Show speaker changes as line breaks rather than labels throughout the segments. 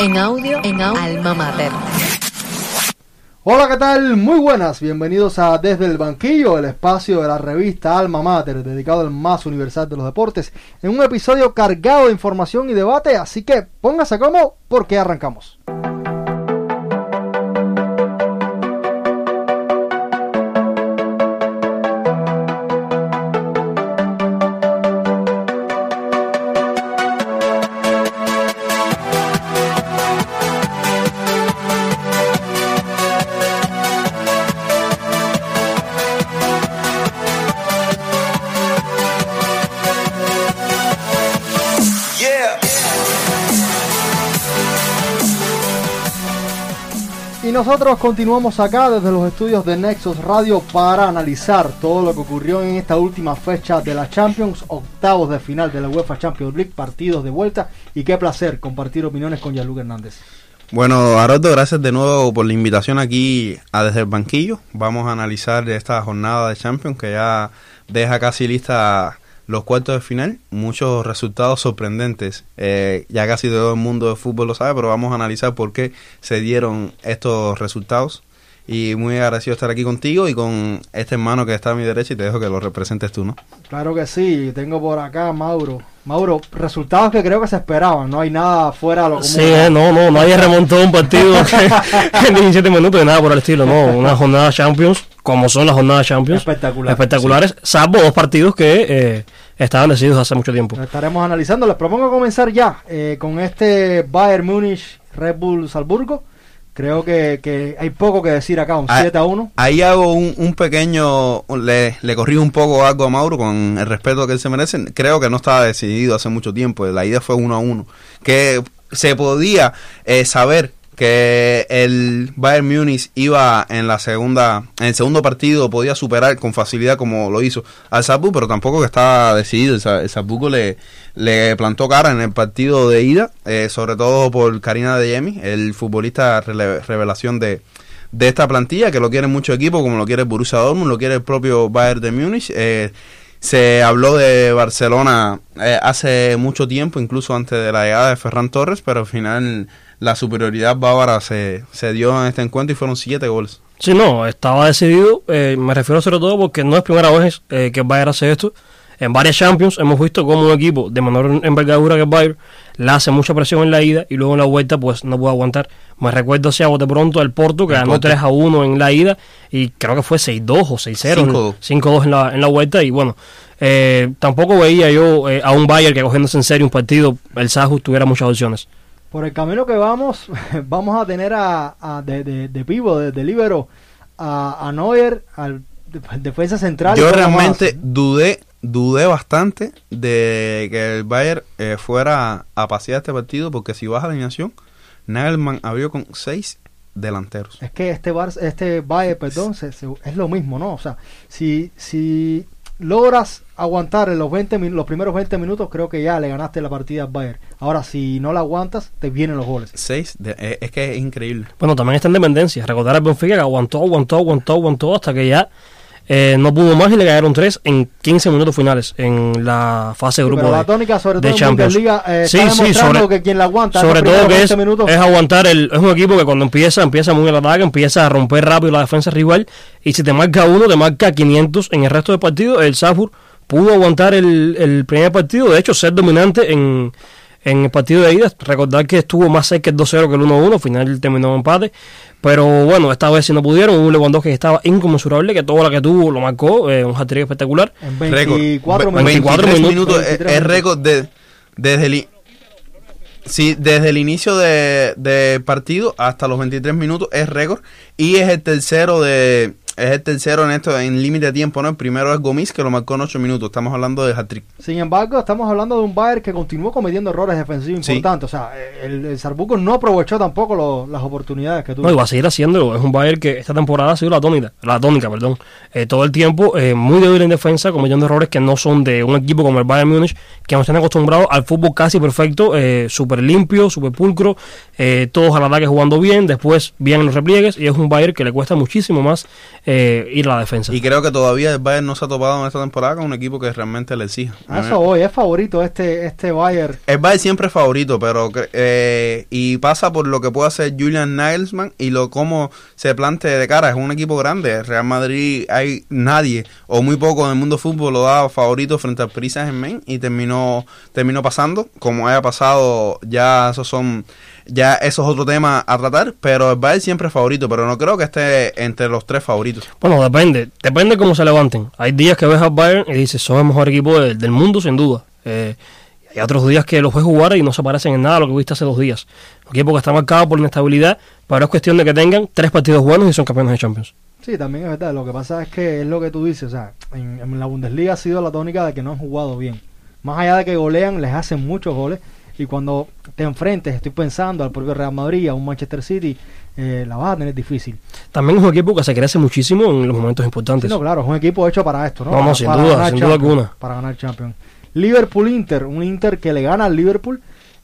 En audio, en Alma Mater.
Hola, ¿qué tal? Muy buenas, bienvenidos a Desde el Banquillo, el espacio de la revista Alma Mater, dedicado al más universal de los deportes, en un episodio cargado de información y debate, así que póngase como porque arrancamos. Nosotros continuamos acá desde los estudios de Nexus Radio para analizar todo lo que ocurrió en esta última fecha de la Champions, octavos de final de la UEFA Champions League, partidos de vuelta y qué placer compartir opiniones con Yaluca Hernández.
Bueno, Haroldo, gracias de nuevo por la invitación aquí a Desde el Banquillo. Vamos a analizar esta jornada de Champions que ya deja casi lista los cuartos de final, muchos resultados sorprendentes. Eh, ya casi todo el mundo de fútbol lo sabe, pero vamos a analizar por qué se dieron estos resultados. Y muy agradecido estar aquí contigo y con este hermano que está a mi derecha y te dejo que lo representes tú, ¿no?
Claro que sí, tengo por acá a Mauro. Mauro, resultados que creo que se esperaban, no hay nada fuera de lo común.
Sí, eh, no, no, nadie remontó un partido en 17 minutos de nada por el estilo, no, una jornada Champions, como son las jornadas Champions.
Espectacular.
Espectaculares, salvo dos partidos que eh, estaban decididos hace mucho tiempo.
Lo estaremos analizando. Les propongo comenzar ya eh, con este Bayern Múnich Red Bull Salzburgo. Creo que, que hay poco que decir acá, un
Ah,
7 a 1.
Ahí hago un, un pequeño, le, le corrí un poco algo a Mauro con el respeto que él se merece. Creo que no estaba decidido hace mucho tiempo, la idea fue uno a uno. Que se podía eh, saber que el Bayern Múnich iba en la segunda, en el segundo partido podía superar con facilidad como lo hizo al Salzburg, pero tampoco que estaba decidido. El, le, le plantó cara en el partido de ida, eh, sobre todo por Karina de Yemi, el futbolista revelación de, de esta plantilla, que lo quieren muchos equipos, como lo quiere el Borussia Dortmund, lo quiere el propio Bayern de Múnich. Eh, se habló de Barcelona eh, hace mucho tiempo, incluso antes de la llegada de Ferran Torres, pero al final la superioridad bávara se, se dio en este encuentro y fueron siete goles.
Sí, no, estaba decidido, eh, me refiero sobre todo porque no es primera vez eh, que el Bayern hace esto. En varias Champions hemos visto como un equipo de menor envergadura que el Bayern le hace mucha presión en la ida y luego en la vuelta pues no puede aguantar. Me recuerdo si a bote pronto el Porto que
El
ganó
Porto.
3 a 1 en la ida y creo que fue 6-2 o 6-0,
5-2.
5-2 en la, en la vuelta y bueno, eh, tampoco veía yo eh, a un Bayern que cogiéndose en serio un partido, el Sahus tuviera muchas opciones.
Por el camino que vamos, vamos a tener a, a- de, de, de pivo, de, de libero, a, a Neuer, al de- defensa central.
Yo realmente
más.
dudé, dudé bastante de que el Bayern eh, fuera a pasear este partido, porque si vas a la alineación, Nagelman abrió con seis delanteros.
Es que este Bar, este Bayern, perdón, se- se- es lo mismo, ¿no? O sea, si, si logras aguantar en los 20 min- los primeros 20 minutos, creo que ya le ganaste la partida al Bayern. Ahora, si no la aguantas, te vienen los goles.
Seis, de- eh, es que es increíble.
Bueno, también está en dependencia. Recordar al Benfica que aguantó, aguantó, aguantó, aguantó hasta que ya eh, no pudo más y le cayeron tres en 15 minutos finales en la fase de grupo
Pero la
de-
tónica, sobre
de
todo en
Champions.
Eh,
Sí,
está
sí, sobre-
que quien la aguanta
Sobre todo que es,
20 minutos,
es aguantar el, es un equipo que cuando empieza, empieza muy el ataque, empieza a romper rápido la defensa rival y si te marca uno, te marca 500 en el resto del partido. El Salzburg pudo aguantar el, el primer partido, de hecho ser dominante en, en el partido de ida. Recordar que estuvo más cerca el 2-0 que el 1-1, al final terminó en empate. Pero bueno, esta vez si no pudieron, un Lewandowski que estaba inconmensurable, que todo lo que tuvo lo marcó, eh, un hat-trick espectacular.
en
Récord.
24
Ve-
minutos.
24
23
minutos,
minutos es-
23
es récord de, desde el sí, desde el inicio de, de partido hasta los 23 minutos es récord y es el tercero de es el tercero en esto en límite de tiempo, ¿no? El primero es Gomis que lo marcó en 8 minutos. Estamos hablando de hat-trick.
Sin embargo, estamos hablando de un Bayern que continuó cometiendo errores defensivos
Sí.
importantes. O sea, el, el Sarbuco no aprovechó tampoco lo- las oportunidades que tuvo.
No, y va a seguir haciéndolo. Es un Bayern que esta temporada ha sido la tónica, la tónica, perdón. Eh, todo el tiempo eh, muy débil en defensa, cometiendo errores que no son de un equipo como el Bayern Múnich, que nos están acostumbrados al fútbol casi perfecto, eh, súper limpio, súper pulcro, eh, todos al ataque jugando bien, después bien en los repliegues, y es un Bayern que le cuesta muchísimo más eh, ir a la defensa.
Y creo que todavía el Bayern no se ha topado en esta temporada con un equipo que realmente le exija.
A eso voy, es favorito este, este Bayern.
El Bayern siempre es favorito, pero eh, y pasa por lo que puede hacer Julian Nagelsmann y lo cómo se plantea de cara. Es un equipo grande. Real Madrid hay nadie o muy poco en el mundo fútbol lo da favorito frente al Paris Saint-Germain y terminó terminó pasando. Como haya pasado, ya esos son ya eso es otro tema a tratar, pero el Bayern siempre es favorito, pero no creo que esté entre los tres favoritos.
Bueno, depende, depende cómo se levanten. Hay días que ves al Bayern y dices, son el mejor equipo del mundo, sin duda. Eh, hay otros días que los ves jugar y no se parecen en nada a lo que viste hace dos días. Un equipo que está marcado por inestabilidad, pero es cuestión de que tengan tres partidos buenos y son campeones de Champions.
Sí, también es verdad. Lo que pasa es que es lo que tú dices. O sea, en, en la Bundesliga ha sido la tónica de que no han jugado bien. Más allá de que golean, les hacen muchos goles y cuando te enfrentes, estoy pensando al propio Real Madrid, a un Manchester City, eh, la vas a tener difícil.
También es un equipo que se crece muchísimo en los momentos importantes.
no, claro, es un equipo hecho para esto, ¿no?
Vamos, sin duda, sin duda alguna.
Para ganar Champions. Liverpool-Inter, un Inter que le gana al Liverpool.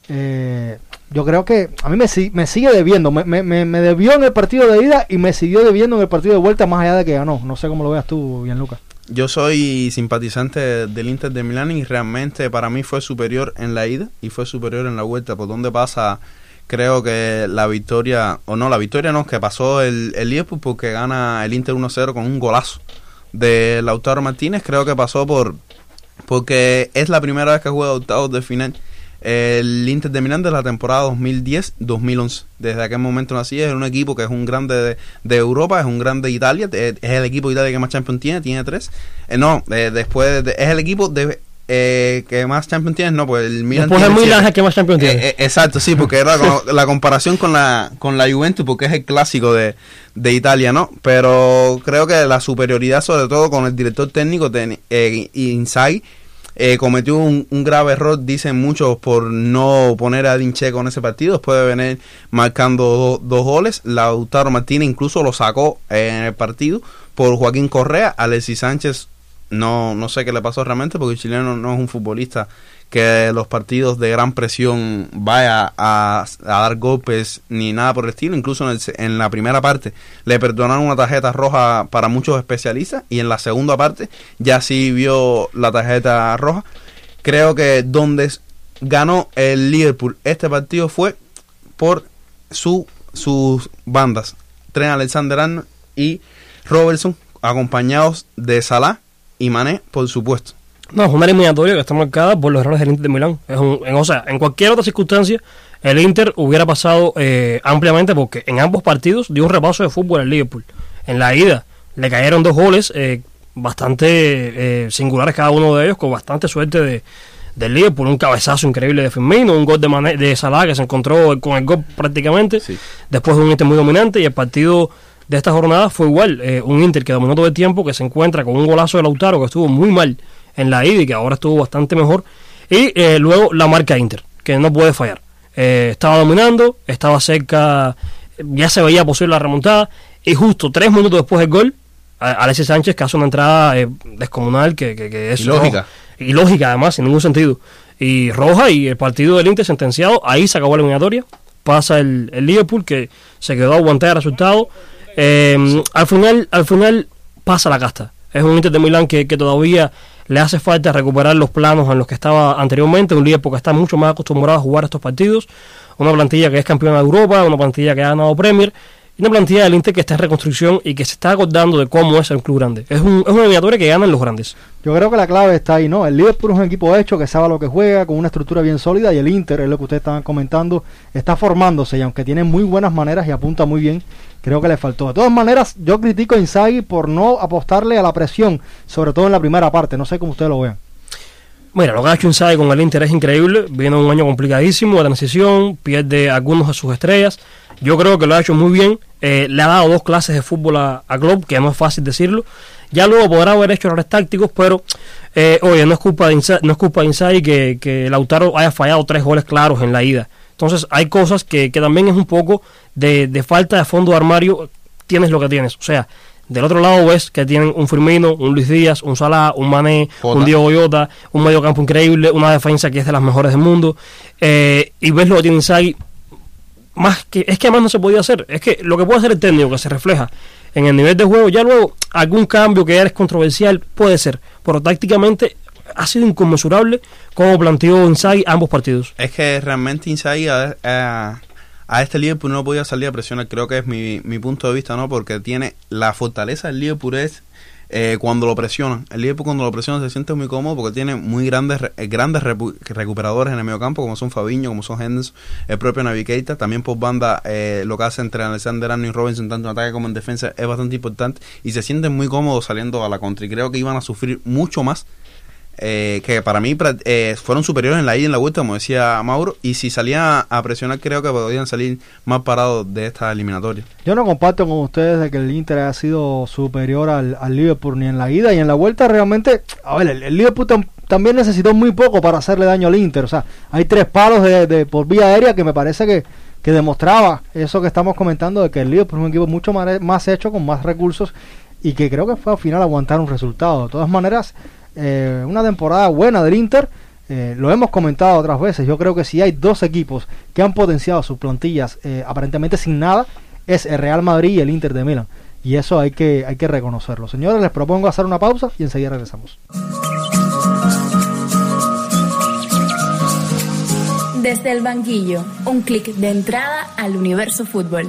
Eh, yo creo que a mí me, me sigue debiendo. Me, me, me, debió en el partido de ida y me siguió debiendo en el partido de vuelta, más allá de que ganó. No sé cómo lo veas tú, bien, Lucas.
Yo soy simpatizante del Inter de Milán y realmente para mí fue superior en la ida y fue superior en la vuelta. Por donde pasa, creo que la victoria, o no, la victoria no, que pasó el, el Liverpool porque gana el Inter 1-0 con un golazo de Lautaro Martínez. Creo que pasó por porque es la primera vez que juega octavos de final el Inter de Milán de la temporada 2010-2011. Desde aquel momento nací, es un equipo que es un grande de, Europa, es un grande de Italia, es el equipo de Italia que más Champions tiene, tiene tres. Eh, no, eh, después es el equipo de, eh, que más Champions tiene, no, pues el Milan.
Después el Milan es el que más Champions tiene.
exacto, sí, porque era la comparación con la, con la Juventus, porque es el clásico de, de Italia, ¿no? Pero creo que la superioridad, sobre todo con el director técnico de Inside eh, cometió un, grave error, dicen muchos, por no poner a Dincheco en ese partido. Después de venir marcando dos goles, Lautaro Martínez incluso lo sacó eh, en el partido por Joaquín Correa. Alexis Sánchez, no, no sé qué le pasó realmente, porque el chileno no es un futbolista que los partidos de gran presión vaya a, dar golpes ni nada por el estilo. Incluso en, la primera parte le perdonaron una tarjeta roja para muchos especialistas y en la segunda parte ya sí vio la tarjeta roja. Creo que donde ganó el Liverpool este partido fue por su, sus bandas. Tren Alexander Arnold y Robertson acompañados de Salah y Mané, por supuesto.
No, es una eliminatoria que está marcada por los errores del Inter de Milán. Es un, en, o sea, en cualquier otra circunstancia, el Inter hubiera pasado eh, ampliamente porque en ambos partidos dio un repaso de fútbol al Liverpool. En la ida le cayeron dos goles eh, bastante eh, singulares cada uno de ellos, con bastante suerte de, del Liverpool. Un cabezazo increíble de Firmino, un gol de, de Salah que se encontró con el gol prácticamente. Después de un Inter muy dominante y el partido de esta jornada fue igual. un Inter que dominó todo el tiempo, que se encuentra con un golazo de Lautaro que estuvo muy mal en la ida y que ahora estuvo bastante mejor. Y eh, luego la marca Inter, que no puede fallar. Eh, estaba dominando, estaba cerca, ya se veía posible la remontada. Y justo tres minutos después del gol, Alexis Sánchez que hace una entrada eh, descomunal que, que, es
lógica.
Y lógica además, sin ningún sentido. Y roja y el partido del Inter sentenciado, ahí se acabó la eliminatoria. Pasa el, el Liverpool que se quedó a aguantar el resultado. al final, al final pasa la casta. Es un Inter de Milán que, que todavía le hace falta recuperar los planos en los que estaba anteriormente, un líder porque está mucho más acostumbrado a jugar estos partidos, una plantilla que es campeona de Europa, una plantilla que ha ganado Premier, y una plantilla del Inter que está en reconstrucción y que se está acordando de cómo es el club grande. Es, un, es una eliminatoria que ganan los grandes.
Yo creo que la clave está ahí, ¿no? El Liverpool es un equipo hecho que sabe lo que juega, con una estructura bien sólida, y el Inter, es lo que ustedes estaban comentando, está formándose y aunque tiene muy buenas maneras y apunta muy bien, creo que le faltó. De todas maneras, yo critico a Inzaghi por no apostarle a la presión, sobre todo en la primera parte. No sé cómo ustedes lo vean.
Mira, lo que ha hecho Inzaghi con el Inter es increíble. Viene un año complicadísimo de transición, pierde algunos de sus estrellas. Yo creo que lo ha hecho muy bien. Eh, le ha dado dos clases de fútbol a, a Klopp, que no es fácil decirlo. Ya luego podrá haber hecho errores tácticos, pero eh, oye, no es culpa de Inzaghi, no es culpa de Inzaghi que, que Lautaro haya fallado tres goles claros en la ida. Entonces hay cosas que, que también es un poco de, de, falta de fondo de armario, tienes lo que tienes. O sea, del otro lado ves que tienen un Firmino, un Luis Díaz, un Salah, un Mané, un Diego Goyota, un medio campo increíble, una defensa que es de las mejores del mundo. Eh, y ves lo que tiene Inzaghi, más que, es que más no se podía hacer. Es que lo que puede hacer el técnico, que se refleja en el nivel de juego. Ya luego, algún cambio que ya es controversial puede ser, pero tácticamente ha sido inconmensurable como planteó Inzaghi ambos partidos.
Es que realmente Inzaghi a, a, a este Liverpool no podía salir a presionar, creo que es mi, mi punto de vista, ¿no? Porque tiene la fortaleza del Liverpool es eh, cuando lo presionan. El Liverpool cuando lo presionan se siente muy cómodo porque tiene muy grandes eh, grandes recuperadores en el medio campo, como son Fabiño, como son Henderson, el propio Navigator. También por banda, eh, lo que hace entre Alexander Arnold y Robinson, tanto en ataque como en defensa, es bastante importante. Y se sienten muy cómodos saliendo a la contra. Y creo que iban a sufrir mucho más eh, que para mí eh, fueron superiores en la ida y en la vuelta, como decía Mauro, y si salían a presionar creo que podían salir más parados de esta eliminatoria.
Yo no comparto con ustedes de que el Inter haya sido superior al, Liverpool ni en la ida y en la vuelta realmente, a ver, el, Liverpool también necesitó muy poco para hacerle daño al Inter, o sea, hay tres palos de, por vía aérea que me parece que, que demostraba eso que estamos comentando de que el Liverpool es un equipo mucho más, más hecho, con más recursos y que creo que fue al final aguantar un resultado. De todas maneras, eh, una temporada buena del Inter. Eh, lo hemos comentado otras veces. Yo creo que si hay dos equipos que han potenciado sus plantillas eh, aparentemente sin nada, es el Real Madrid y el Inter de Milán. Y eso hay que, hay que reconocerlo. Señores, les propongo hacer una pausa y enseguida regresamos.
Desde el banquillo, un clic de entrada al universo fútbol.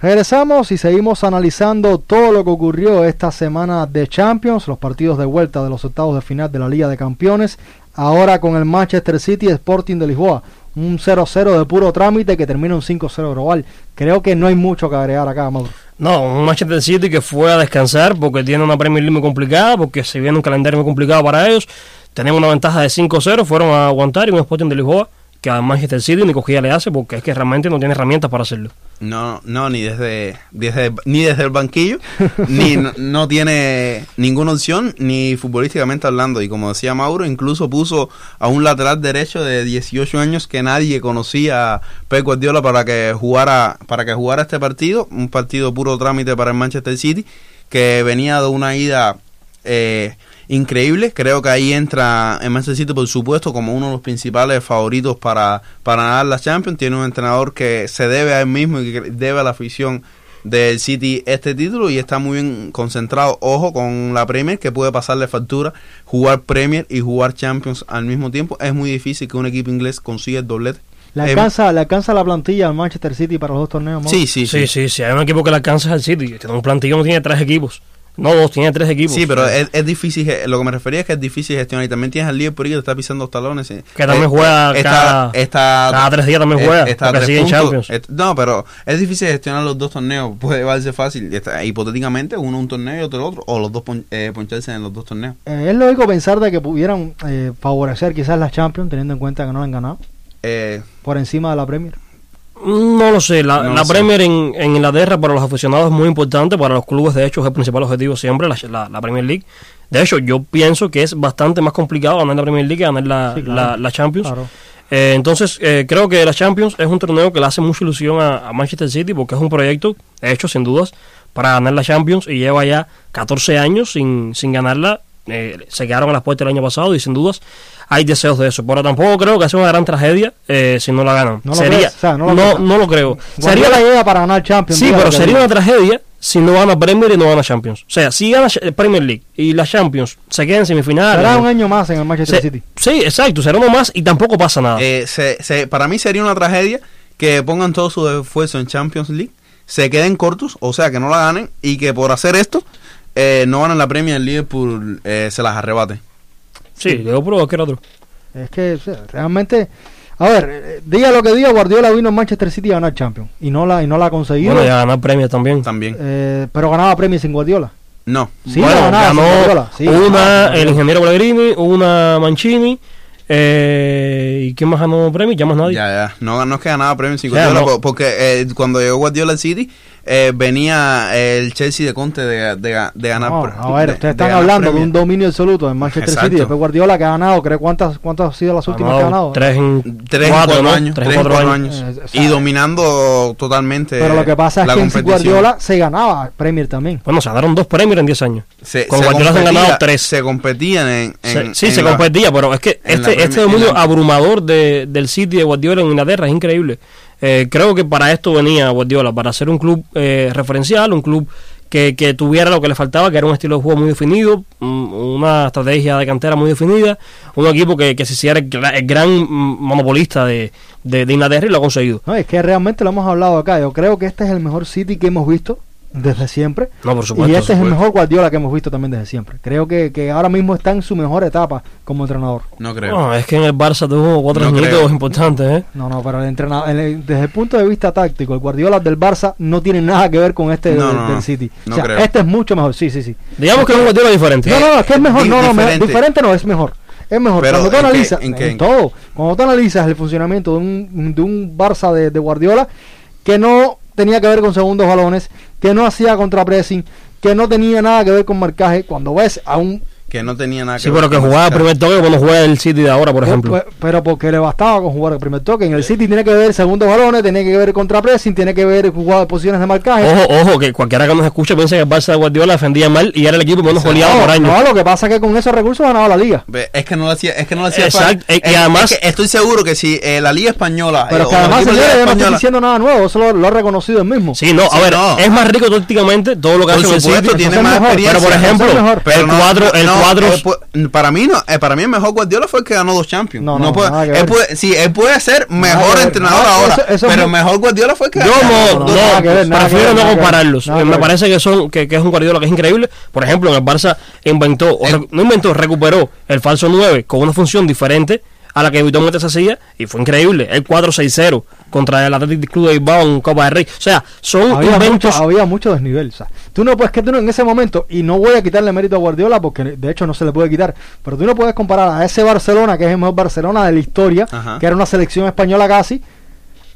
Regresamos y seguimos analizando todo lo que ocurrió esta semana de Champions, los partidos de vuelta de los octavos de final de la Liga de Campeones, ahora con el Manchester City Sporting de Lisboa, un 0-0 de puro trámite que termina un 5-0 global. Creo que no hay mucho que agregar acá, Mauro.
No, un Manchester City que fue a descansar porque tiene una Premier League muy complicada, porque se viene un calendario muy complicado para ellos. Tenemos una ventaja de 5-0, fueron a aguantar y un Sporting de Lisboa que a Manchester City ni cogía le hace porque es que realmente no tiene herramientas para hacerlo.
No, no, ni desde, desde ni desde el banquillo, ni no, tiene ninguna opción, ni futbolísticamente hablando. Y como decía Mauro, incluso puso a un lateral derecho de 18 años que nadie conocía a Pep Guardiola para que jugara, para que jugara este partido, un partido puro trámite para el Manchester City, que venía de una ida eh, increíble. Creo que ahí entra en Manchester City, por supuesto, como uno de los principales favoritos para, para ganar la Champions. Tiene un entrenador que se debe a él mismo y que debe a la afición del City este título y está muy bien concentrado. Ojo con la Premier, que puede pasarle factura. Jugar Premier y jugar Champions al mismo tiempo. Es muy difícil que un equipo inglés consiga el doblete.
¿Le alcanza, ¿Le alcanza la plantilla al Manchester City para los dos torneos?
Sí, sí, sí, sí, sí, Hay un equipo que le alcanza al City. Tiene un plantilla no tiene tres equipos. No, dos, tiene tres equipos.
Sí, pero es, es, difícil, lo que me refería es que es difícil gestionar. Y también tienes al Liverpool que te está pisando los talones.
Que también eh, juega cada, cada, tres días también juega. Está sigue en Champions.
no, pero es difícil gestionar los dos torneos. Puede llevarse fácil. hipotéticamente, uno un torneo y otro el otro. O los dos eh, poncharse en los dos torneos.
Eh, es lógico pensar de que pudieran eh, favorecer quizás la Champions, teniendo en cuenta que no la han ganado. por encima de la Premier.
No lo sé, la, Premier en, en, Inglaterra para los aficionados es muy importante, para los clubes de hecho es el principal objetivo siempre, la, la, Premier League. De hecho, yo pienso que es bastante más complicado ganar la Premier League que ganar la, la, Champions. Eh, entonces, eh, creo que la Champions es un torneo que le hace mucha ilusión a, Manchester City porque es un proyecto hecho sin dudas para ganar la Champions y lleva ya 14 años sin, sin ganarla. Eh, se quedaron a las puertas el año pasado y sin dudas hay deseos de eso. Pero tampoco creo que sea una gran tragedia eh, si no la ganan. No sería, no, lo no, lo creo.
Sería la idea para ganar Champions.
Sí, pero sería una tragedia si no gana Premier y no gana Champions. O sea, si gana Premier League y la Champions se queda en semifinal.
Será un año más en el Manchester City.
Sí, exacto, será uno más y tampoco pasa nada.
Eh, para mí sería una tragedia que pongan todo su esfuerzo en Champions League, se queden cortos, o sea, que no la ganen y que por hacer esto eh, no ganen la Premier, el Liverpool eh, se las arrebate.
Sí, yo pruebo que era otro.
Es que realmente, a ver, eh, diga lo que diga, Guardiola vino en Manchester City a ganar Champions y no la y no la ha conseguido.
Bueno, ya ganar premios también.
También.
Eh, pero ganaba premios sin Guardiola.
No.
Sí, ganó
una el ingeniero Pellegrini, una Mancini. Eh, ¿Y quién más ganó premios? Ya más nadie.
Ya, ya. No, no es que ganaba premios sin Guardiola, porque cuando llegó Guardiola al City, eh, venía el Chelsea de Conte de, de, de ganar.
No, a ver,
de-
ustedes
de
están hablando de
Premier.
un dominio absoluto en Manchester
Exacto.
City. Después Guardiola que ha ganado, ¿cree cuántas, cuántas han sido las últimas que ha ganado?
Tres en
Tres
cuatro,
cuatro
¿no?
años,
Tres cuatro
cuatro
años.
años.
Eh, o sea,
y dominando totalmente
Pero lo que pasa es que en. Guardiola se ganaba Premier también.
Bueno, se ganaron dos premios en 10 años.
se,
Con
se
Guardiola se han ganado tres.
Se competían en,
Se- sí,
en
se
la-
competía, pero es que este, este
Premier-
dominio
la-
abrumador de, del City de Guardiola en Inglaterra es increíble. Eh, creo que para esto venía Guardiola, para ser un club eh, referencial, un club que, que tuviera lo que le faltaba, que era un estilo de juego muy definido, un- una estrategia de cantera muy definida, un equipo que, que se hiciera el, gra- el gran monopolista de, de, de Inglaterra y lo ha conseguido.
No, es que realmente lo hemos hablado acá. Yo creo que este es el mejor City que hemos visto desde siempre.
No, por supuesto.
y este es el mejor Guardiola que hemos visto también desde siempre. Creo que, que ahora mismo está en su mejor etapa como entrenador.
No creo.
No, es que en el Barça tuvo cuatro
No
importantes, ¿eh?
No, no, pero el entrenador, el- desde el punto de vista táctico, el Guardiola del Barça no tiene nada que ver con este
No,
del,
no,
del
no.
City.
No
o sea,
creo.
este es mucho mejor, sí, sí, sí.
Digamos que es un Guardiola diferente.
No, no, no, es que es mejor,
Di-
no, no,
diferente.
diferente no, es mejor. Es mejor.
Pero,
cuando tú
¿en qué-
analizas,
en qué?
en todo, cuando tú analizas el funcionamiento de un, de un Barça de, de Guardiola que no tenía que ver con segundos balones, que no hacía contrapressing, que no tenía nada que ver con marcaje, cuando ves a un...
Que no tenía nada que
Sí,
ver
pero que jugaba
esa-
primer toque como no juega el City de ahora, por ejemplo.
Pues, pero porque le bastaba con jugar el primer toque. En el City tiene que ver segundos balones, tiene que ver contrapressing, tiene que ver jugar posiciones de marcaje.
Ojo, ojo, que cualquiera que nos escuche piensa que el Barça de Guardiola defendía mal y era el equipo menos goleado
no,
por año.
no, lo que pasa es que con esos recursos ganaba la liga.
Es que no lo hacía, es que no lo hacía
Exacto,
fácil.
y- y además-
es que estoy seguro que si eh, la liga española
Pero
eh,
que además, señores, yo no
liga
estoy
española
diciendo nada nuevo, eso lo, lo ha reconocido él mismo.
Sí, no, a
Sí,
ver,
no.
es más rico tácticamente todo lo que
Por
hace el
supuesto,
City.
tiene más experiencia.
Pero por ejemplo, el
no,
cuadro, el
no,
cuadro,
eh, pu- para mí no, eh, para mí el mejor Guardiola fue el que ganó dos Champions.
No,
No,
no,
puede, él puede, sí, él puede ser mejor entrenador ahora,
eso- eso es
pero el mejor Guardiola fue el que
yo
ganó
no,
no, ver,
prefiero
ver,
no compararlos. Eh, Me
ver.
parece que son que, que es un Guardiola que es increíble. Por ejemplo, en el Barça inventó,
El-
re- no inventó, recuperó el falso 9 con una función diferente a la que habitualmente se hacía y fue increíble. El 4-6-0 contra el Athletic Club de Bilbao en Copa del Rey. O sea, son
Había mucho, había mucho desnivel. O sea, tú no puedes que tú no- en ese momento, y no voy a quitarle mérito a Guardiola porque de hecho no se le puede quitar, pero tú no puedes comparar a ese Barcelona, que es el mejor Barcelona de la historia,
Ajá.
que era una selección española casi,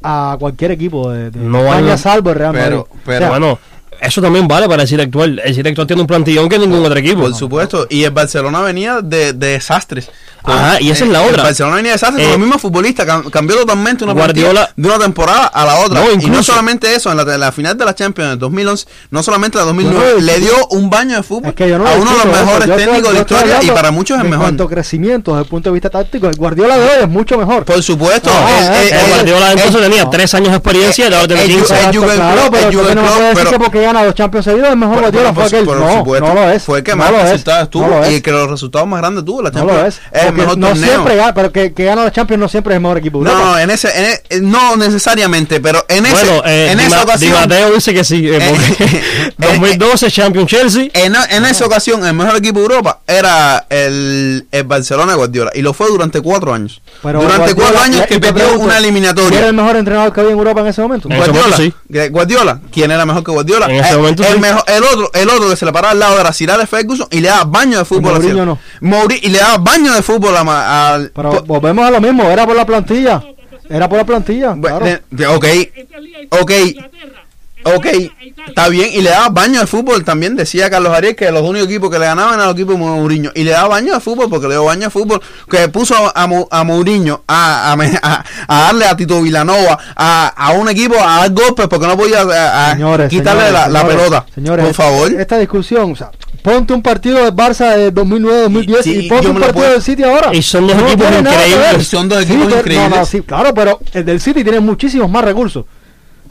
a cualquier equipo de, de
No
España,
hay-
salvo el Real
pero-
Madrid.
pero
O sea,
bueno, eso también vale para el City actual. El City actual tiene un plantillón que ningún otro equipo.
Por supuesto, y el Barcelona venía de, de desastres.
Ajá, y esa es la otra.
El Barcelona venía de desastres
Eh,
con los mismos futbolistas, cam- cambió totalmente una
Guardiola-
de una temporada a la otra.
No,
y no
incluso-
solamente eso, en la, la final de la Champions del 2011, no solamente la 2009,
Yo no
le dio un baño de fútbol
es que yo no
a uno de los
eso.
mejores
estoy-
técnicos de historia y para muchos es
En
mejor.
cuanto a crecimiento desde el punto de vista táctico, el Guardiola de hoy es mucho mejor.
Por supuesto, el-
eh,
el-
El
el-
Guardiola entonces
el-
tenía tres años de experiencia y ahora tiene
el-
15.
el- Jürgen Klopp-
pero no gana dos Champions seguidos el mejor
por-
fue aquel. no,
supuesto,
no lo es.
Fue el que
no
más
lo es,
resultados tuvo
no lo
y
es.
el que los resultados más grandes tuvo la
No
Champions.
lo es.
Es el
porque
mejor
no
torneo.
siempre gana, pero que, que gana los Champions no siempre es el mejor equipo de
No,
Europa.
no, en ese, en e- no necesariamente, pero en ese,
Bueno, eh,
en
Di
esa
Ma-
ocasión,
Di Matteo dice que sí, eh, porque
eh,
2012 Champion Chelsea.
en, en esa ocasión, el mejor equipo de Europa era el, el Barcelona Guardiola y lo fue durante cuatro años.
Pero
durante
Guardiola-
cuatro años que perdió
pregunto,
una
¿quién era
eliminatoria.
el mejor entrenador que había en Europa en ese momento?
Guardiola, Guardiola, ¿quién era mejor que Guardiola?
Ese
el,
momento
el
sí.
mejor, el otro, el otro que se le paraba al lado era Sir Alex Ferguson y le daba baño de fútbol.
Mourinho
hacia-
no.
Mouri- y le daba baño de fútbol a al.
Pero
po-
volvemos a lo mismo, era por la plantilla. Era por la plantilla. claro.
de- de- ok, ok, ok, está bien. Y le daba baño de fútbol también. Decía Carlos Ariel que los únicos equipos que le ganaban eran los equipos de Mourinho. Y le daba baño de fútbol porque le dio baño de fútbol. Que puso a, a, Mou- a Mourinho a, a, me- a- a darle a Tito Vilanova a, a un equipo a dar golpes porque no podía a- a
Señores,
quitarle
señores,
la, la
señores,
pelota.
Señores,
por favor.
Esta discusión, o sea, ponte un partido del Barça de 2009-2010
Sí,
y ponte un partido
puedo-
del City ahora.
Y son dos
No
equipos increíbles.
Son dos
Sí,
equipos
pero-
increíbles.
No, no, sí, claro, pero el del City tiene muchísimos más recursos.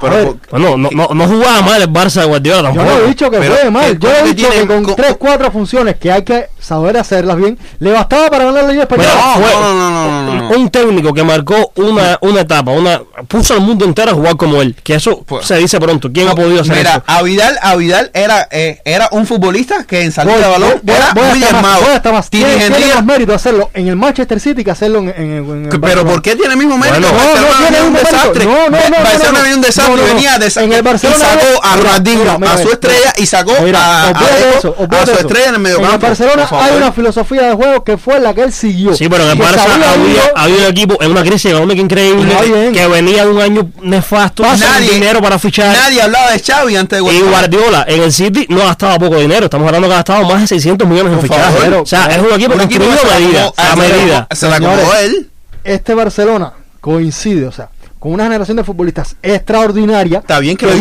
Pero
Bueno, no, no, no jugaba mal el Barça de Guardiola
yo
tampoco.
no he dicho que
Pero,
fue mal,
¿qué-
yo he dicho que con 3, 4 funciones que hay que saber hacerlas bien, le bastaba para ganar la Liga Española.
No, no, no,
un técnico que marcó una, una etapa, una puso al mundo entero a jugar como él. Que eso
Pues-
se dice pronto. ¿Quién ha podido hacer
Mira,
eso?
a Vidal, a Vidal era, eh, era un futbolista que en salida de balón era muy armado.
Tiene, más mérito hacerlo en el Manchester City que hacerlo en, el
pero. ¿por qué tiene el mismo mérito?
Bueno,
no, no tiene
un desastre.
No, no, no,
Barcelona venía un desastre, venía de
En el Barcelona
sacó a
mira,
a su estrella y sacó a, su estrella en el medio campo.
Barcelona
favor.
hay una filosofía de juego que fue la que él siguió.
Sí, pero en el
Que
Barça había, había un equipo en una crisis económica increíble que venía de un año nefasto, sin dinero para fichar.
Nadie hablaba de Xavi antes de
Y
Guardiola.
Guardiola en el City no gastaba poco dinero. Estamos hablando que ha gastado más de 600 millones en fichajes. o sea, es un equipo
Un equipo que
a medida. A
se la
medida.
Se la acomodó él.
este Barcelona coincide, o sea, con una generación de futbolistas extraordinaria
Está bien que
que
lo-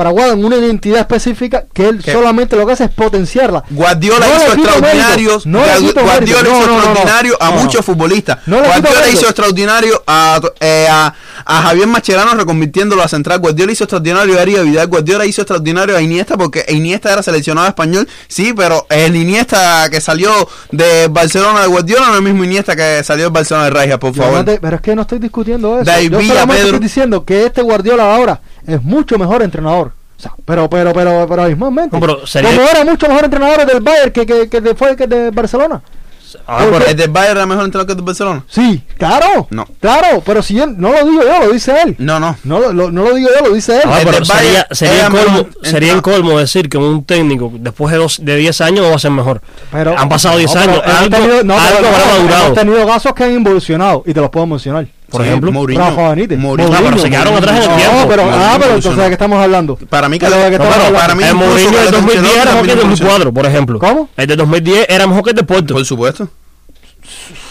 viene fraguada en una identidad específica que él solamente lo que hace es potenciarla.
Guardiola
No
hizo extraordinarios,
no
Guardiola hizo
no,
extraordinario a muchos futbolistas. Guardiola hizo extraordinario a, eh, a, a Javier Mascherano reconvirtiéndolo a central. Guardiola hizo extraordinario a Ariel Vidal. Guardiola hizo extraordinario a Iniesta porque Iniesta era seleccionado español. Sí, pero el Iniesta que salió de Barcelona de Guardiola no es el mismo Iniesta que salió de Barcelona de Raja, por favor.
te- pero es que no estoy discutiendo eso.
David
Yo solamente
Pedro.
estoy diciendo que este Guardiola ahora es mucho mejor entrenador. O sea, pero, pero, pero, pero abismalmente.
No, pero sería-
Como era mucho mejor entrenador del Bayern que, que, que de, fue que de Barcelona.
Ah,
¿Por
pero-?
¿El del Bayern era mejor entrenador que el de Barcelona?
Sí, claro.
No.
Claro, pero si yo no lo digo yo, lo dice él.
No, no.
No, lo- no lo digo yo, lo dice él.
Ah,
El
pero sería, sería, el colmo, sería el colmo decir que un técnico después de, dos, de 10 años no va a ser mejor.
Pero-
Han pasado 10
no, pero
años,
hemos
algo,
tenido- no,
algo
pero no. Hemos tenido casos que han involucionado y te los puedo mencionar.
Por
Sí,
ejemplo,
Mourinho.
Rafa Benítez.
Mourinho.
Ah, pero se quedaron atrás en el
No,
tiempo.
pero,
Mourinho
ah, pero entonces de qué estamos hablando.
Para mí que
Pero de qué
no,
estamos
pero
hablando.
para mí
el Mourinho del
Carlo
2010 era mejor que el
también
2004, por ejemplo.
¿Cómo?
El de 2010 era mejor que el de Porto.
Por supuesto.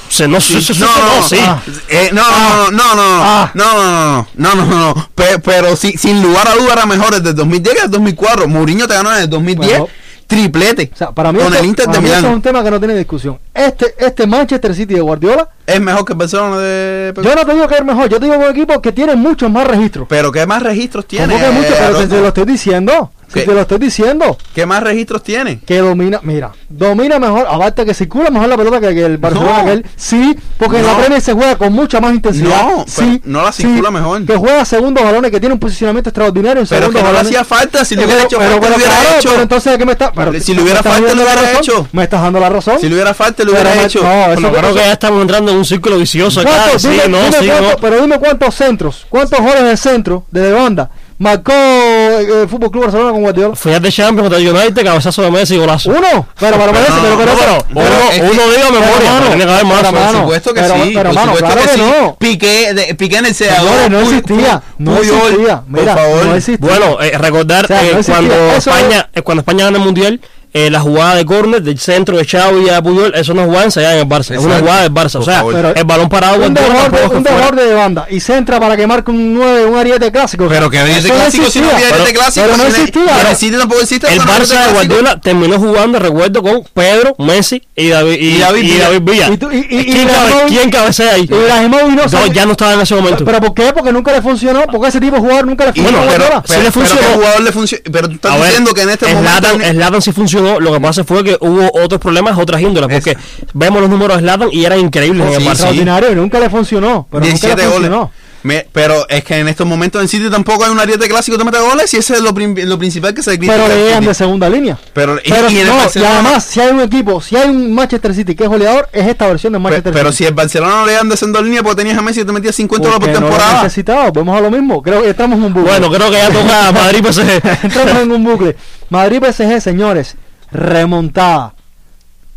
Se- no, sí, sí, sí,
no,
no,
no,
sí.
ah.
Eh, no, no, no, no, no,
Ah.
no, no, no, no, no, no, no, Pe- pero sí, sin lugar a duda era mejor el del 2010 que el 2004. Mourinho te ganó en el 2010
Bueno.
triplete
O sea, para mí,
con
esto-
el Inter de
eso es
Milán.
un tema que no tiene discusión. Este, este Manchester City de Guardiola,
Es mejor que el Barcelona de
yo no te digo que es mejor, yo te digo que es un equipo que tiene muchos más registros.
Pero ¿qué más registros tiene?
¿Cómo que mucho?
eh,
Pero te,
Alonso?
te lo estoy diciendo. Si
¿Qué?
te lo estoy diciendo.
¿Qué más registros tiene?
Que domina, mira, domina mejor, aparte que circula mejor la pelota que, el Barcelona
No.
que él. Sí, porque en la
No.
Premier se juega con mucha más intensidad.
No,
sí,
no la
sí,
circula mejor.
Que juega segundos balones, que tiene un posicionamiento extraordinario en
Pero que no le
balones.
hacía falta, si le
Eh,
hubiera hecho
pero-
falta,
pero
lo hubiera
claro,
hecho.
pero entonces, ¿de qué me está? Pero,
Si
¿me
le hubiera falta,
dando
lo hubiera hecho.
Me estás dando la razón.
Si le hubiera falta, hubiera hecho.
no, eso-
Bueno, creo que ya estamos entrando en un círculo vicioso acá.
¿Cuántos?
Sí,
Dime-
no,
dime
sí,
cuántos-
no.
Pero dime cuántos centros, cuántos goles de centro, de banda, marcó eh, el Fútbol Club Barcelona con Guardiola.
Final de Champions contra el United, cabezazo de Messi y golazo.
Uno, pero para
Pero
Messi, pero, pero,
no,
pero-
Uno,
Pero es que-
uno diga memoria,
pero,
pero
mano,
tiene que haber más.
pero,
Por supuesto que
pero-
sí,
pero,
por
mano,
supuesto
claro
que,
que
sí.
no.
Piqué, de, Piqué en el.
Señores, no existía, no existía, mira,
por favor.
no existía.
Bueno, eh, recordar eh, cuando, España, cuando España gana el Mundial, eh, la jugada de córner del centro de Xavi a Puyol, eso no es jugada ensayada en el Barça, es una jugada del Barça. O sea,
favor.
Pero-
el balón parado
un desborde de banda y centra para que marque un 9, un ariete clásico.
Pero que ariete
Eso no
clásico si no había ariete
Pero-
clásico.
Pero no existía.
y City tampoco existe.
El Barça de
clásico.
Guardiola terminó jugando, recuerdo, con Pedro, Messi y David, y,
Y David
y
Villa.
David Villa.
Y tú- y- y- y
¿Quién, cabe-
Ibrahimovic-
quién cabecea ahí?
Ibrahimovic no
No, ya no estaba en ese momento.
¿Pero por qué? Porque nunca le funcionó. Porque ese tipo de jugador nunca le
Y
funcionó.
bueno, pero, pero,
Sí le
pero
funcionó.
¿qué jugador le funciona? Pero tú estás diciendo que en este momento.
Zlatan sí funcionó, lo que pasa fue que hubo otros problemas, otras índoles, porque vemos los números de Zlatan y eran increíbles en el
Sí,
Barça.
Extraordinario, y nunca le funcionó. Pero nunca
17
le
goles. Me- pero es que en estos momentos en City tampoco hay un ariete clásico que te mete goles y ese es lo, prim- lo principal que se critica.
Pero llegan de segunda línea.
Pero, y-
Pero
y
no, y además, si hay un equipo, si hay un Manchester City que es goleador, es esta versión de Manchester
pero
City.
si el Barcelona no le dan descendo línea porque tenías a Messi y te metía 50 goles por
Porque no lo
temporada.
necesitado, vamos a lo mismo. Creo que estamos en un bucle.
Bueno, creo que ya toca Madrid PSG.
Entramos en un bucle. Madrid PSG, señores, remontada.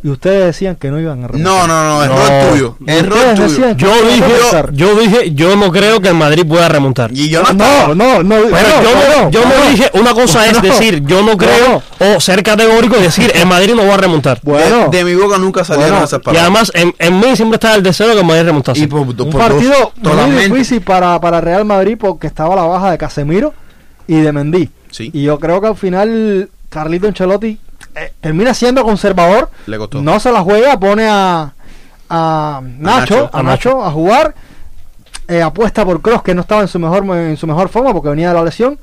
Y ustedes decían que no iban a remontar.
no, no, no, error
No.
tuyo. Error tuyo.
Yo
no
dije, yo dije, yo no creo que el Madrid pueda remontar.
Y yo no,
No,
estaba.
no, no.
Pero
no,
yo, no, yo no
no.
dije, una cosa es decir, yo no creo, o ser categórico y decir, el Madrid no va a remontar.
Bueno,
de, de mi boca nunca salieron
Bueno,
esas
Y
palabras.
además, en, en mí siempre estaba el deseo de que el Madrid remontase.
Y por-
un
por
partido
dos,
muy difícil para, para Real Madrid porque estaba la baja de Casemiro y de Mendy.
Sí.
Y yo creo que al final Carlito Ancelotti eh, termina siendo conservador.
Le costó.
No se la juega, pone a, a Nacho,
Nacho.
a Nacho a jugar. eh, apuesta por Cross que no estaba en su mejor en su mejor forma porque venía de la lesión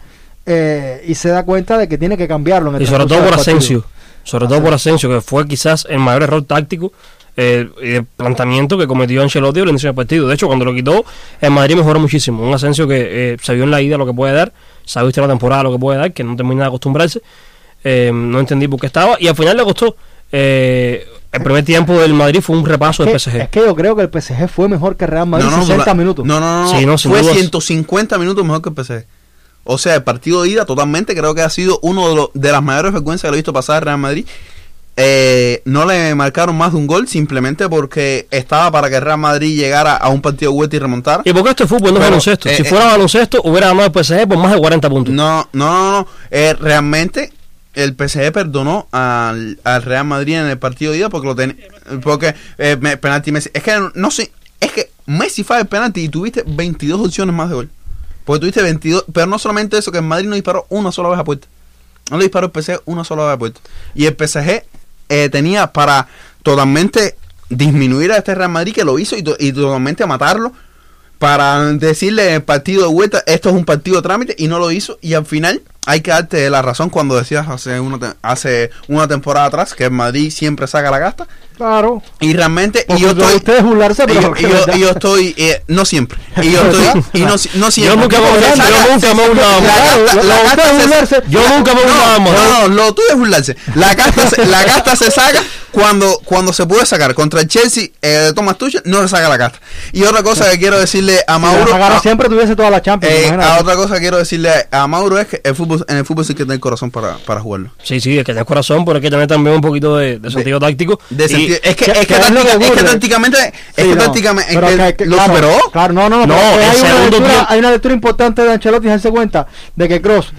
eh, y se da cuenta de que tiene que cambiarlo. en el
Y sobre todo por. Asensio. Sobre todo por Asensio, que fue quizás el mayor error táctico eh, y de planteamiento que cometió Ancelotti al inicio del partido. De hecho, cuando lo quitó, el Madrid mejoró muchísimo. Un Asensio que eh, se vio en la ida lo que puede dar, se ha visto en la temporada lo que puede dar, que no termina de acostumbrarse. Eh, no entendí por qué estaba y al final le costó. Eh, el primer tiempo del Madrid fue un repaso del
Es que,
PSG.
es que yo creo que el PSG fue mejor que Real Madrid 60
dura-
minutos.
No, no, no.
Sí, no,
fue
dudas.
150 minutos mejor que el PSG. O sea, el partido de ida totalmente creo que ha sido uno de, los de las mayores vergüenzas que lo he visto pasar a Real Madrid eh, no le marcaron más de un gol simplemente porque estaba para que Real Madrid llegara a un partido vuelta y remontara.
Y porque esto es fútbol, no es baloncesto.
eh,
si
eh,
fuera baloncesto, hubiera ganado el PSG por más de 40 puntos.
No, no, no, no. Eh, realmente el PSG perdonó al, al Real Madrid en el partido de ida porque lo ten, porque eh, penalti Messi. Es que no sé, es que Messi fue el penalti y tuviste 22 opciones más de gol. Porque tuviste 22, pero no solamente eso, que el Madrid no disparó una sola vez a puerta. No le disparó el PSG una sola vez a puerta. Y el PSG eh, tenía para totalmente disminuir a este Real Madrid que lo hizo y, y totalmente matarlo para decirle en el partido de vuelta esto es un partido de trámite y no lo hizo y al final hay que darte la razón cuando decías hace una, te- hace una temporada atrás que el Madrid siempre saca la gasta.
Claro.
y realmente y
Porque
yo
de
estoy
ustedes burlarse,
y
pero
yo,
que
y yo- y yo estoy eh, no siempre. Y yo estoy y no, no siempre.
Yo nunca me
saca-
yo nunca me
burlarse.
Yo nunca me he
no, no, lo tuyo es burlarse. La gasta se, la gasta se saca cuando cuando se puede sacar contra el Chelsea eh, de Thomas Tuchel no se saca la gasta y otra cosa que quiero decirle a Mauro a-
siempre tuviese toda la Champions.
eh, a otra cosa que quiero decirle a Mauro es que el fútbol, en el fútbol sí que tiene corazón para, para jugarlo.
Sí, sí, es que tener corazón, pero hay que tener también un poquito de, de sentido táctico.
De
Y-
sentido- es que,
¿qué-
es que,
es que
táctica- es que tácticamente, es
Sí,
que
no.
tácticamente, es
Pero
que
que-
lo
claro,
superó.
Claro, no, no,
No,
pero hay, una lectura, hay una lectura importante de Ancelotti darse cuenta de que Cross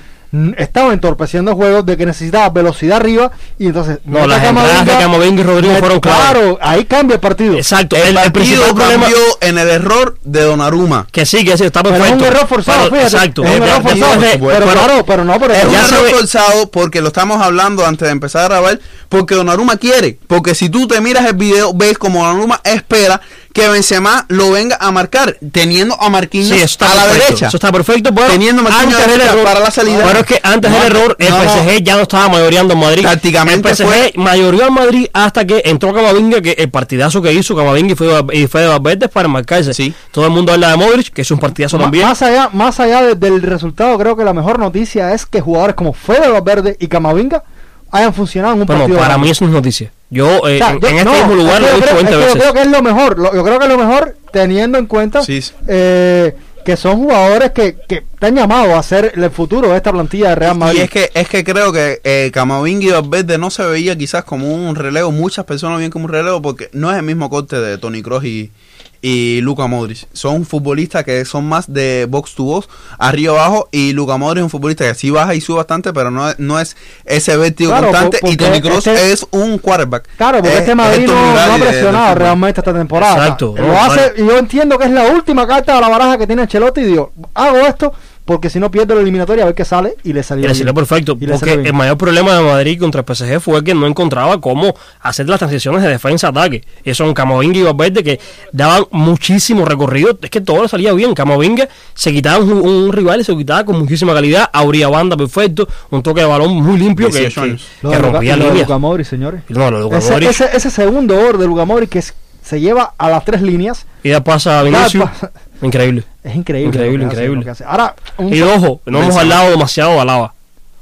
estaba entorpeciendo el juego, de que necesitaba velocidad arriba y entonces
No,
mete
las entradas de Camavinga y Rodrigo fueron.
Claro, ahí cambia el partido.
Exacto,
El,
el, el
partido
principal problema.
cambió en el error de Donnarumma.
Que sí, que sí, está
Pero
perfecto.
es un error forzado,
Pero-
fíjate.
Exacto.
Es un
Eh,
error
de-
forzado.
de-
pero
pero-
claro, pero no, pero
Es un
ya
error
sabe-
forzado porque lo estamos hablando antes de empezar a grabar, porque Donnarumma quiere, porque si tú te miras el video, ves como Donnarumma espera que Benzema lo venga a marcar, teniendo a Marquinhos
Sí, eso está
a la
perfecto,
derecha.
Eso está perfecto. Bueno,
Teniendo Marquinhos
antes del error,
para la salida.
Pero es que antes
No,
del error, el
no, no.
PSG ya no estaba mayoreando en Madrid.
Tácticamente
el PSG
fue-
mayoreó en Madrid hasta que entró Camavinga, que el partidazo que hizo Camavinga y fue, y fue de Valverde para marcarse.
Sí.
Todo el mundo habla de Modric, que es un partidazo también.
Más allá, más allá de- del resultado, creo que la mejor noticia es que jugadores como Fede Valverde y Camavinga hayan funcionado en un
Bueno,
partido.
para
grande.
mí eso es noticia. Yo, eh,
O sea,
en,
yo-
en este
no,
mismo lugar
es
lo he
yo
dicho
creo-
20
es que
veces.
Yo creo que es lo mejor. lo- yo creo que es lo mejor teniendo en cuenta
Sí, sí.
eh, que son jugadores que, que están llamados a ser el futuro de esta plantilla de Real Madrid.
Y es que, es que creo que eh, Camavinga y Valverde no se veía quizás como un relevo. Muchas personas lo ven como un relevo porque no es el mismo corte de Tony Kroos y, y Luka Modric. Son futbolistas que son más de box to box, arriba abajo. Y Luka Modric es un futbolista que sí baja y sube bastante, pero no es, no es ese vértigo
Claro,
constante.
por-
Y Tony Kroos
este-
es un quarterback.
Claro, porque
Es-
este
es
Madrid no, ha
de-
presionado realmente esta temporada.
Exacto.
Lo hace, y yo entiendo que es la última carta de la baraja que tiene Ancelotti y digo, hago esto porque si no pierdo la eliminatoria a ver qué sale y le
Y
salió bien.
perfecto,
Y le
porque
salió bien.
el mayor problema de Madrid contra el PSG fue que no encontraba cómo hacer las transiciones de defensa-ataque. Eso son Camavinga y Valverde que daban muchísimo recorrido. Es que todo le salía bien. Camavinga se quitaba un, un rival y se lo quitaba con muchísima calidad. Abría banda perfecto, un toque de balón muy limpio que,
18
que- que
Luka-
rompía
lo de
líneas.
Luka Modric, señores.
No, lo de Luka
Ese,
Modric.
ese, ese segundo gol de Luka Modric que es- se lleva a las tres líneas
Y ya pasa a Vinicius. Increíble.
es increíble.
Increíble,
hace,
increíble.
Ahora, un
Y ojo, no hemos hablado demasiado de Alaba.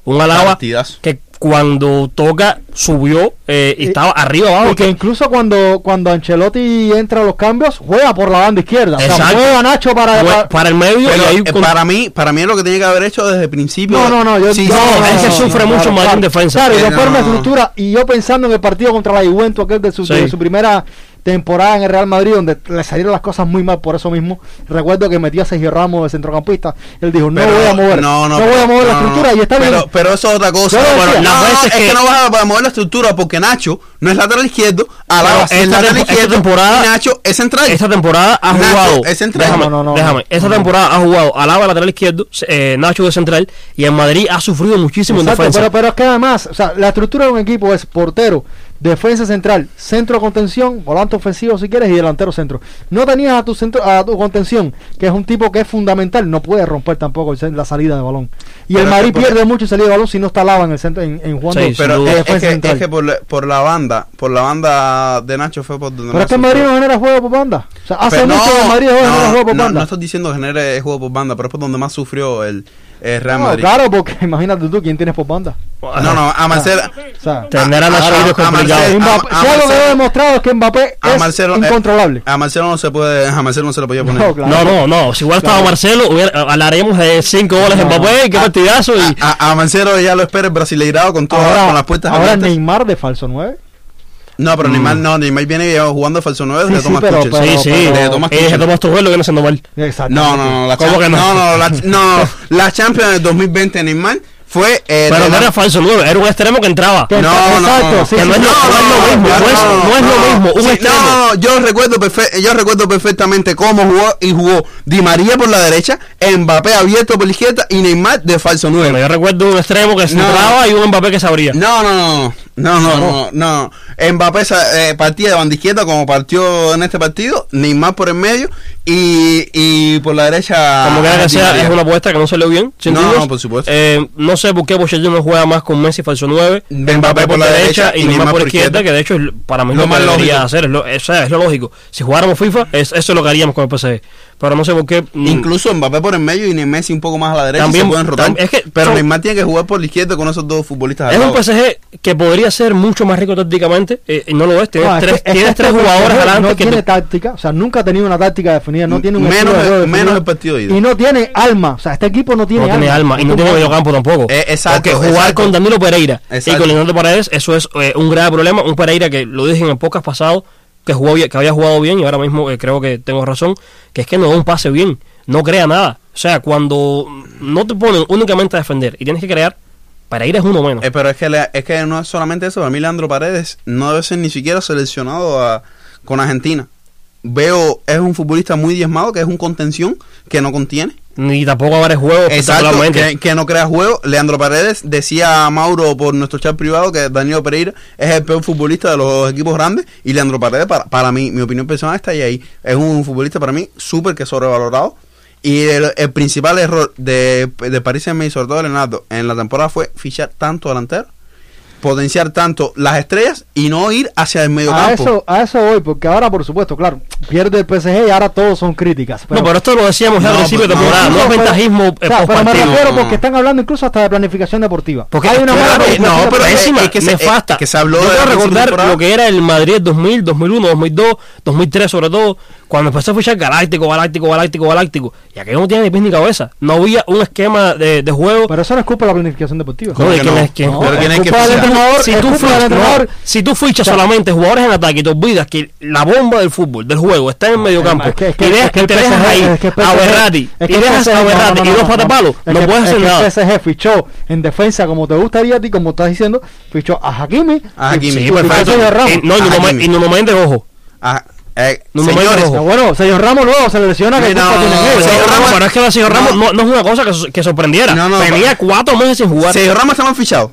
Un Alaba que cuando toca subió eh, y
Y-
estaba arriba abajo.
Porque
que-
incluso cuando, cuando Ancelotti entra a los cambios, juega por la banda izquierda. O sea,
Exacto.
juega Nacho para, para-
para el medio
Pero
y ahí
eh,
con-
para mí, para mí es lo que tiene que haber hecho desde el principio.
No, no, no, yo
Sí,
no, no,
sufre mucho más en defensa.
Claro, y
Eh,
de
no,
forma
no, no.
estructura. Y yo pensando en el partido contra la Juventus, aquel de su,
Sí.
de su primera temporada en el Real Madrid, donde le salieron las cosas muy mal por eso mismo. Recuerdo que metió a Sergio Ramos de centrocampista. Él dijo, no
Pero-
voy a mover.
no, no,
voy a mover la
no, no,
estructura. Y está
pero,
bien.
Pero eso es otra cosa. Bueno,
decía.
no, no,
veces
es
que-
que no vas a mover la estructura porque Nacho no es lateral izquierdo, Alaba
Pero
es
esta
lateral
tempo- esta
izquierdo
temporada-
y Nacho es central.
esta temporada ha
Nacho
jugado.
es central.
Déjame,
No, no, no,
déjame.
no.
Esta temporada ha jugado Alaba lateral izquierdo, eh, Nacho de central y en Madrid ha sufrido muchísimo
Exacto,
en defensa.
pero, pero es que además, o sea, la estructura de un equipo es portero, defensa central, centro de contención, volante ofensivo si quieres y delantero centro. No tenías a tu centro, a tu contención, que es un tipo que es fundamental, no puede romper tampoco la salida de balón. Y
Pero
el Madrid
por-
pierde mucho salida de balón si no está Lava en el centro en, en jugando
Sí,
pero es,
defensa
es que,
central.
es que por, la, por la banda, por la banda de Nacho fue por donde
pero es que el Madrid no genera juego por banda. O sea, hace
Pero
mucho que el Madrid no genera juego por
no,
banda.
no estoy diciendo que genere juego por banda, pero es por donde más sufrió el, el Real
No,
Madrid.
claro, porque imagínate tú quién tienes por banda.
No, no, a Marcelo,
O sea,
Tener a Nacho
a-
es
a
complicado.
Marcelo-
Mbappé-
a- a
si algo que
Marcelo-
he demostrado es que Mbappé
a
es
Marcelo, eh,
incontrolable.
a Marcelo no se puede, a Marcelo no se le podía poner.
No, claro.
No, no, no. Si igual estaba
Claro.
Marcelo, hubiera- hablaríamos de 5 goles en
No.
Mbappé, qué partidazo. Y,
A, a Mancero ya lo espera el brasileirado con todas
ahora
con las puertas
ahora
abiertas.
Neymar de falso 9.
No, pero Neymar no, Neymar viene jugando falso 9
Sí,
de
sí,
Thomas
pero-
Tuchel.
Sí, sí.
pero-
de Thomas
Eh,
Tuchel.
Tomás Tuchel lo viene haciendo mal.
Exacto.
No, no, no, la
¿Cómo
Champions-
que no?
no, no, la, no, la Champions del 2020 Neymar fue eh,
Pero no
la-
era falso 9, era un extremo que entraba.
Que-
No, no,
Exacto,
no,
sí,
que
sí,
no es
sí.
lo- no es lo mismo, no es- no es lo mismo, un
Sí,
extremo.
No, no, yo recuerdo, perfe- yo recuerdo perfectamente cómo jugó y jugó Di María por la derecha, Mbappé abierto por la izquierda y Neymar de falso
Bueno,
9.
yo recuerdo un extremo que se
No.
entraba y un Mbappé que se abría.
No, no, no, no, no, no, no. Mbappé eh, partía de banda izquierda como partió en este partido, Neymar por el medio y, y por la derecha.
Como quiera que sea, es una apuesta que no salió bien. sin
No, no, por supuesto.
Eh, no sé por qué Pochettino juega más con Messi falso 9,
Mbappé por la derecha
y Neymar por izquierda, que de hecho es para mí
Lo
lo,
más
debería
lógico.
hacer. Es lo, sea, es lo lógico. Si jugáramos FIFA, es, eso es lo que haríamos con el PSG. Pero no sé por qué. mm,
Incluso Mbappé por el medio y Messi un poco más a la derecha
También-
se pueden rotar.
es que
pero Neymar tiene que jugar por la izquierda con esos dos futbolistas. al
Es un. PSG que podría ser mucho más rico tácticamente eh, y no lo es. Tienes
No,
tres,
que- es que
tienes
este
tres jugadores
PSG
adelante
no
que
tiene
te-
táctica, o sea, nunca ha tenido una táctica definida, no tiene un
Menos
de
el- menos el partido de ida.
y no tiene alma, o sea, este equipo no tiene
no tiene alma y no tiene medio campo tampoco.
Eh, exacto,
Porque jugar
exacto.
con Danilo Pereira y con Leonardo Paredes, eso es eh, un grave problema. Un Pereira que lo dije en el podcast pasado, que jugó que había jugado bien y ahora mismo eh, creo que tengo razón, que es que no da un pase bien, no crea nada. O sea, cuando no te ponen únicamente a defender y tienes que crear, Pereira es uno menos.
Eh, pero es que, es que no es solamente eso. Para mí, Leandro Paredes no debe ser ni siquiera seleccionado a- con Argentina. Veo, es un futbolista muy diezmado, que es un contención que no contiene.
Ni tampoco abre juego
Exacto,
espectacularmente.
que, que no crea juego. Leandro Paredes decía a Mauro por nuestro chat privado que Danilo Pereira es el peor futbolista de los equipos grandes. Y Leandro Paredes, para, para mí, mi opinión personal está ahí. Es un futbolista para mí súper que sobrevalorado. Y el, el principal error de, de París Saint-Germain, sobre todo de Leonardo, en la temporada fue fichar tanto delantero, potenciar tanto las estrellas y no ir hacia el medio
A
campo.
eso, a eso voy, porque ahora, por supuesto, claro, pierde el PSG y ahora todos son críticas.
no, pero esto lo decíamos ya al
No,
principio de
no,
temporada, no,
No,
es
pero-
ventajismo eh,
o sea, pero me
postpartido.
refiero
No.
porque están hablando incluso hasta de planificación deportiva.
Porque
hay una
pero-
mala
eh,
no, pero es que se-
nefasta.
es que se habló
Yo
de
recordar
temporada.
lo que era el Madrid 2000, 2001, 2002, 2003 sobre todo, cuando empezó a fichar galáctico, galáctico, galáctico, galáctico, y aquello no tiene ni pies ni cabeza. No había un esquema de, de juego.
Pero eso no es culpa de la planificación deportiva.
¿Cómo
No,
que
¿de quién
no?
No,
Pero
es
que?
Entrenador,
si tú, fichas,
entrenador.
no, si tú fichas
O sea,
solamente jugadores en ataque y te olvidas que la bomba del fútbol, del juego, está en el medio campo y dejas
que
te
el
dejas ahí
el
a
es
y
el
dejas a
no,
Berratti
no,
y
no,
dos
no,
patapalos, no puedes
es
hacer nada.
El PSG fichó en defensa como te gustaría a ti, como estás diciendo, fichó a Hakimi.
A Hakimi. perfecto.
Ramos.
Y, no, y Méndez, ojo.
Ah, eh,
Nuno
señores,
ojo.
bueno, Sergio Ramos luego se le lesiona que
No, no, Sergio Ramos-
pero es que la Sergio Ramos
no.
no, no es una cosa que, so- que sorprendiera.
No, no,
Tenía cuatro meses sin jugar.
Sergio Ramos está mal fichado.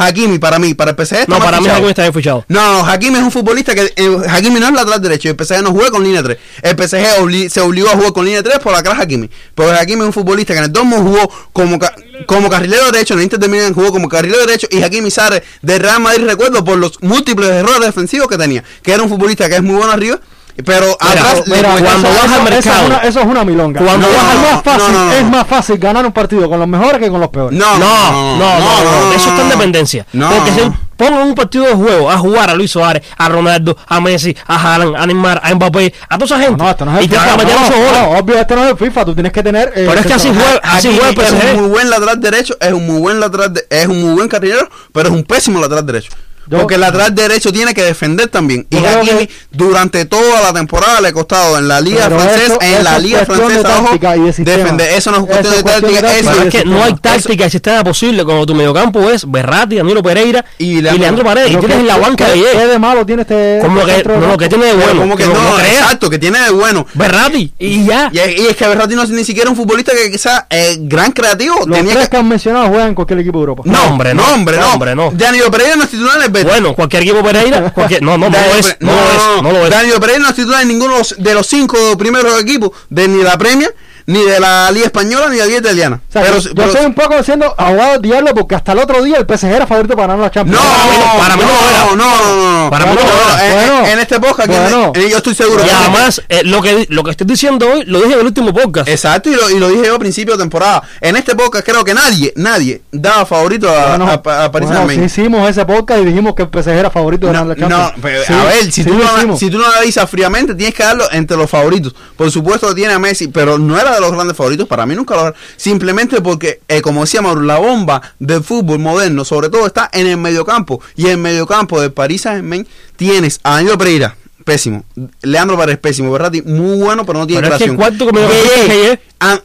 Hakimi, para mí, para el PSG está
no, para mí
fichado.
Hakimi está bien fichado.
No, no, Hakimi es un futbolista que eh, Hakimi no es lateral derecho, el PSG no juega con línea 3. El PSG obli- se obligó a jugar con línea 3 por la cara Hakimi. Pero Hakimi es un futbolista que en el Dortmund jugó como ca- como carrilero derecho, en el Inter de jugó como carrilero derecho y Hakimi sale de Real Madrid recuerdo por los múltiples errores defensivos que tenía, que era un futbolista que es muy bueno arriba, pero atrás
Mira,
cuando vas al mercado-
es una- Eso es una milonga.
Cuando
vas al-
más fácil,
no, no, no.
es más fácil ganar un partido con los mejores que con los peores.
no,
No, no, no, no, eso está en dependencia.
No.
Porque si pongan un partido de juego a jugar a Luis Suárez, a Ronaldo, a Messi, a Haaland, a Neymar, a Mbappé, a toda esa gente.
No, esto no es
y
el
te a
FIFA. No, no, obvio, esto no es el FIFA. Tú tienes que tener. eh,
Pero es que así juega, así juega el
es un
PSG.
muy buen lateral derecho, es un muy buen lateral, es un muy buen carrilero, pero es un pésimo lateral derecho.
Yo-
Porque el lateral derecho tiene que defender también. Y Hakimi
que-
durante toda la temporada le ha costado en la liga
Pero
francesa,
eso-
en la liga francesa, ojo,
táctica y de sistema.
defender. Eso no es cuestión
es
de
cuestión de
táctica, eso
es que no hay táctica y sistema posible cuando tu mediocampo es Berratti, Danilo Pereira
Y
y
Leandro-
Paredes. Y tienes
¿qué-
en la banca
qué-
de
¿Qué de malo tiene este.
Como que, no,
campo?
que tiene de bueno.
como que
no,
no,
creas.
exacto, que tiene de bueno.
Berratti y ya.
Y, es- y es que Berratti no es ni siquiera un futbolista que quizá es gran creativo.
Los
tenía
tres
que...
han mencionado juegan en cualquier equipo de Europa.
No, hombre, no, hombre, no.
hombre, no.
Danilo Pereira no es titular
Bueno, cualquier equipo Pereira, cualquier, no, no, no lo
Danilo
es, no, lo es, no lo es.
Danilo Pereira no es titular en ninguno de los- de los cinco primeros equipos de ni la Premier, ni de la Liga Española, ni de la Liga Italiana.
O sea,
pero,
yo, yo
pero-
estoy un poco siendo abogado del diablo porque hasta el otro día el PSG era favorito para ganar la Champions.
No- para mí no
no, no, no, no.
Para mí
Bueno,
no
bueno,
era.
en-
Bueno.
en, este podcast,
Bueno.
yo estoy seguro.
Y además, eh, lo, que, lo que estoy diciendo hoy lo dije en el último podcast.
Exacto, y lo, y lo dije yo a principio de temporada. En este podcast creo que nadie, nadie daba favorito a,
Bueno,
a, a Paris
bueno,
Saint-Germain.
sí hicimos ese podcast y dijimos que el PSG era favorito de
No,
ganar la Champions.
no, pero
Sí,
a ver, si,
sí
tú
lo
no, si tú no analizas fríamente, tienes que darlo entre los favoritos. Por supuesto, tiene a Messi, pero no era de los grandes favoritos, para mí nunca lo. Simplemente porque, eh, como decía Mauro, la bomba del fútbol moderno, sobre todo está en el mediocampo. Y en el mediocampo del París Saint-Germain tienes a Danilo Pereira, pésimo. Leandro Paredes, pésimo. Berratti, muy bueno, pero no tiene
Pero es que. ¿cuánto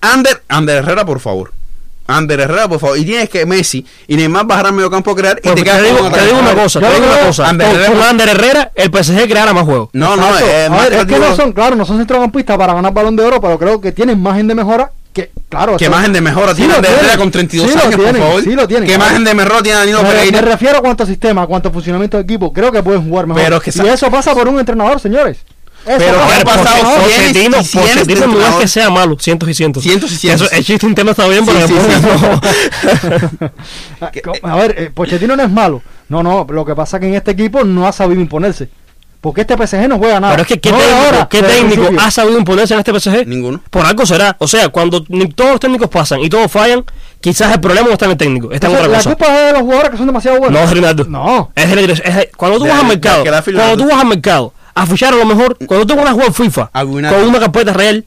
Ander, Ander Herrera, por favor. Ander Herrera, por favor. Y tienes que Messi y Neymar bajar al mediocampo a crear y
Pues
te
te,
quedas
digo, te digo una cosa,
Yo
te digo una
que
cosa.
Ander
Con,
Herrera-
con Ander Herrera, el PSG creará más juegos.
No, no,
Exacto.
es
A
más
ver, es que no son, claro, no son centrocampistas para ganar balón de oro, pero creo que tienen margen de mejora que, claro.
¿Qué
eso-
margen de mejora
Sí
tiene Ander Herrera con 32
sí
años,
tienen,
por favor?
Sí lo tienen.
¿Qué
claro.
margen de mejora tiene Danilo
Me, me
Pereira?
refiero a cuánto sistema, a cuánto funcionamiento de equipo. Creo que pueden jugar mejor.
Pero es que
y eso pasa por un entrenador, señores. Eso
Pero
pasa
¿qué ha
por un
pasado? Tienes-
Pochettino,
y
Pochettino no es que sea malo, cientos y cientos.
Cientos y cientos.
Eso, el chiste interno está bien, pero
Sí, sí,
no.
Ah, co- A ver, eh, Pochettino no es malo. No, no, lo que pasa es que en este equipo no ha sabido imponerse. Porque este PSG no juega nada.
Pero es que ¿qué
No
técnico,
ahora,
¿qué
el
técnico ha sabido imponerse en este PSG?
Ninguno.
Por algo será. O sea, cuando todos los técnicos pasan y todos fallan, quizás el problema no está en el técnico, está en otra
la
cosa.
culpa es de los jugadores que son demasiado buenos.
No, Rinaldo.
No.
Es la dirección- es- cuando tú
De-
vas al mercado,
la
cuando tú vas al mercado a fichar a lo mejor, cuando tú vas a jugar FIFA con una carpeta real,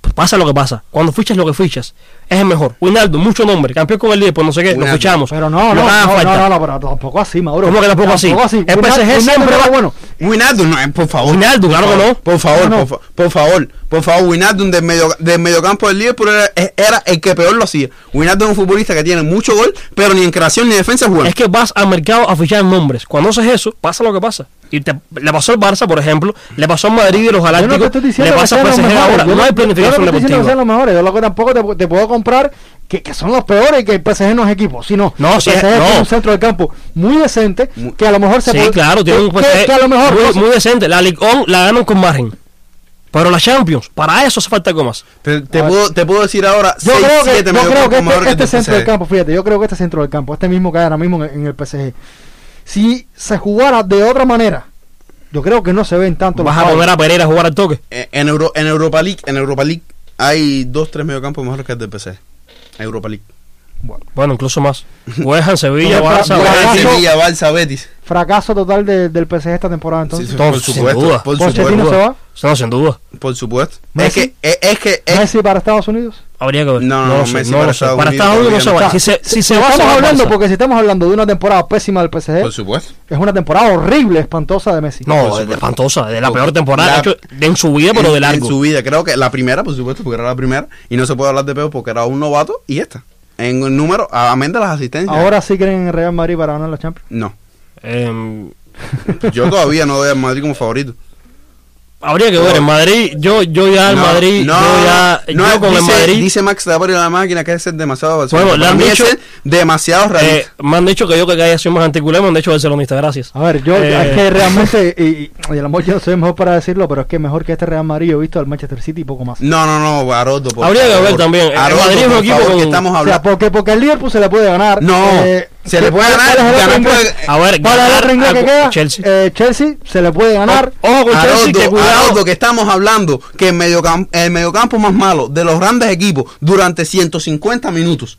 pues pasa lo que pasa. Cuando fichas lo que fichas, es el mejor. Wijnaldum, mucho nombre, campeón con el Liverpool, no sé qué, lo fichamos.
Pero no, no, no,
falta.
no, no, pero tampoco así, Mauro.
¿Cómo que tampoco así? El PSG siempre va-
bueno.
Wijnaldum, no, eh, por favor.
Wijnaldum,
Por
claro que
favor,
no.
Por favor,
No, no.
por, fa- por favor, por favor, Wijnaldum del, medio, del mediocampo del Liverpool era, era el que peor lo hacía. Wijnaldum es un futbolista que tiene mucho gol, pero ni en creación ni defensa juega.
Es que vas al mercado a fichar nombres. Cuando haces eso, pasa lo que pasa. Y te- le pasó al Barça, por ejemplo, le pasó al Madrid y los Galácticos,
estoy
le pasa al
los
PSG
mejores.
ahora.
Yo
No hay planificación deportiva.
los mejores. Yo lo que tampoco te, te puedo comprar que, que son los peores y que el PSG no es equipo. Sino,
No,
el
sí,
PSG
no.
tiene un centro de campo muy decente que a lo mejor se
Sí,
puede.
claro, tiene un
que,
PSG
que a lo mejor.
muy, decente. La Ligue 1 la ganan con margen. Pero la Champions, para eso hace falta algo más.
Te, te puedo, te puedo decir ahora
Yo
6,
creo que,
7
yo creo que este, este centro del campo, fíjate, yo creo que este centro del campo, este mismo que hay ahora mismo en, en el PSG, si se jugara de otra manera, yo creo que no se ven tanto
Vas
los
a poner a Pereira a jugar al toque.
Eh, En, Euro, en Europa League, en Europa League hay dos, tres mediocampos mejores que el del PSG. Europa League.
Bueno, incluso más. Ham, Sevilla, Barça, Betis.
Sevilla, Barça, Betis.
Fracaso total de- del PSG esta temporada entonces.
Sí, sí, por
sin
supuesto,
duda.
por
Pochettino
supuesto.
se va.
No, sin duda.
Por supuesto. Es
Messi.
que, es, es que, es-
Messi para Estados Unidos.
Habría que ver.
No, no,
lo sé,
Messi
no
para
lo sé.
Estados
Para
Unidos
Estados Unidos no se
todavía
va.
no.
Si se, si se va,
estamos
se va al
hablando,
Barça.
porque si estamos hablando de una temporada pésima del PSG,
por supuesto.
es una temporada horrible, espantosa de Messi.
Por
No,
supuesto.
de espantosa, de la
Por-
peor temporada
la-
hecho en su vida, pero
en,
de largo.
En su vida, creo que la primera, por supuesto, porque era la primera. Y no se puede hablar de peor porque era un novato y esta. En el número, amén de las asistencias.
Ahora sí creen en Real Madrid para ganar la Champions.
No.
Em,
Yo todavía no doy al Madrid como favorito.
Habría que ver. En Madrid, yo, yo ya al
no,
Madrid,
no,
yo ya,
no,
yo con
dice,
el Madrid.
Dice Max de a la máquina que es ser demasiado
Bueno, le han dicho-
demasiado
eh, me han dicho que yo que haya sido más anticulé, me han dicho barcelonista, gracias.
A ver, yo
Eh.
es que realmente, y, y- y a lo mejor yo no soy mejor para decirlo, pero es que mejor que este Real Madrid yo he visto al Manchester City y poco más.
No, no, no, Haroldo, por
Habría que ver también.
Haroldo,
Madrid es un equipo
favor,
con-
que estamos
O sea,
hablando.
porque, porque el Liverpool se le puede ganar.
No,
eh,
se le puede
¿cuál-
ganar,
el
puede-?
A ver,
¿Cuál es el
ganar
otro inglés que queda?
Chelsea.
Eh, Chelsea se le puede ganar.
Ojo con Chelsea,
Haroldo,
que cuidado.
Que estamos hablando que el mediocampo, el mediocampo más malo de los grandes equipos durante 150 minutos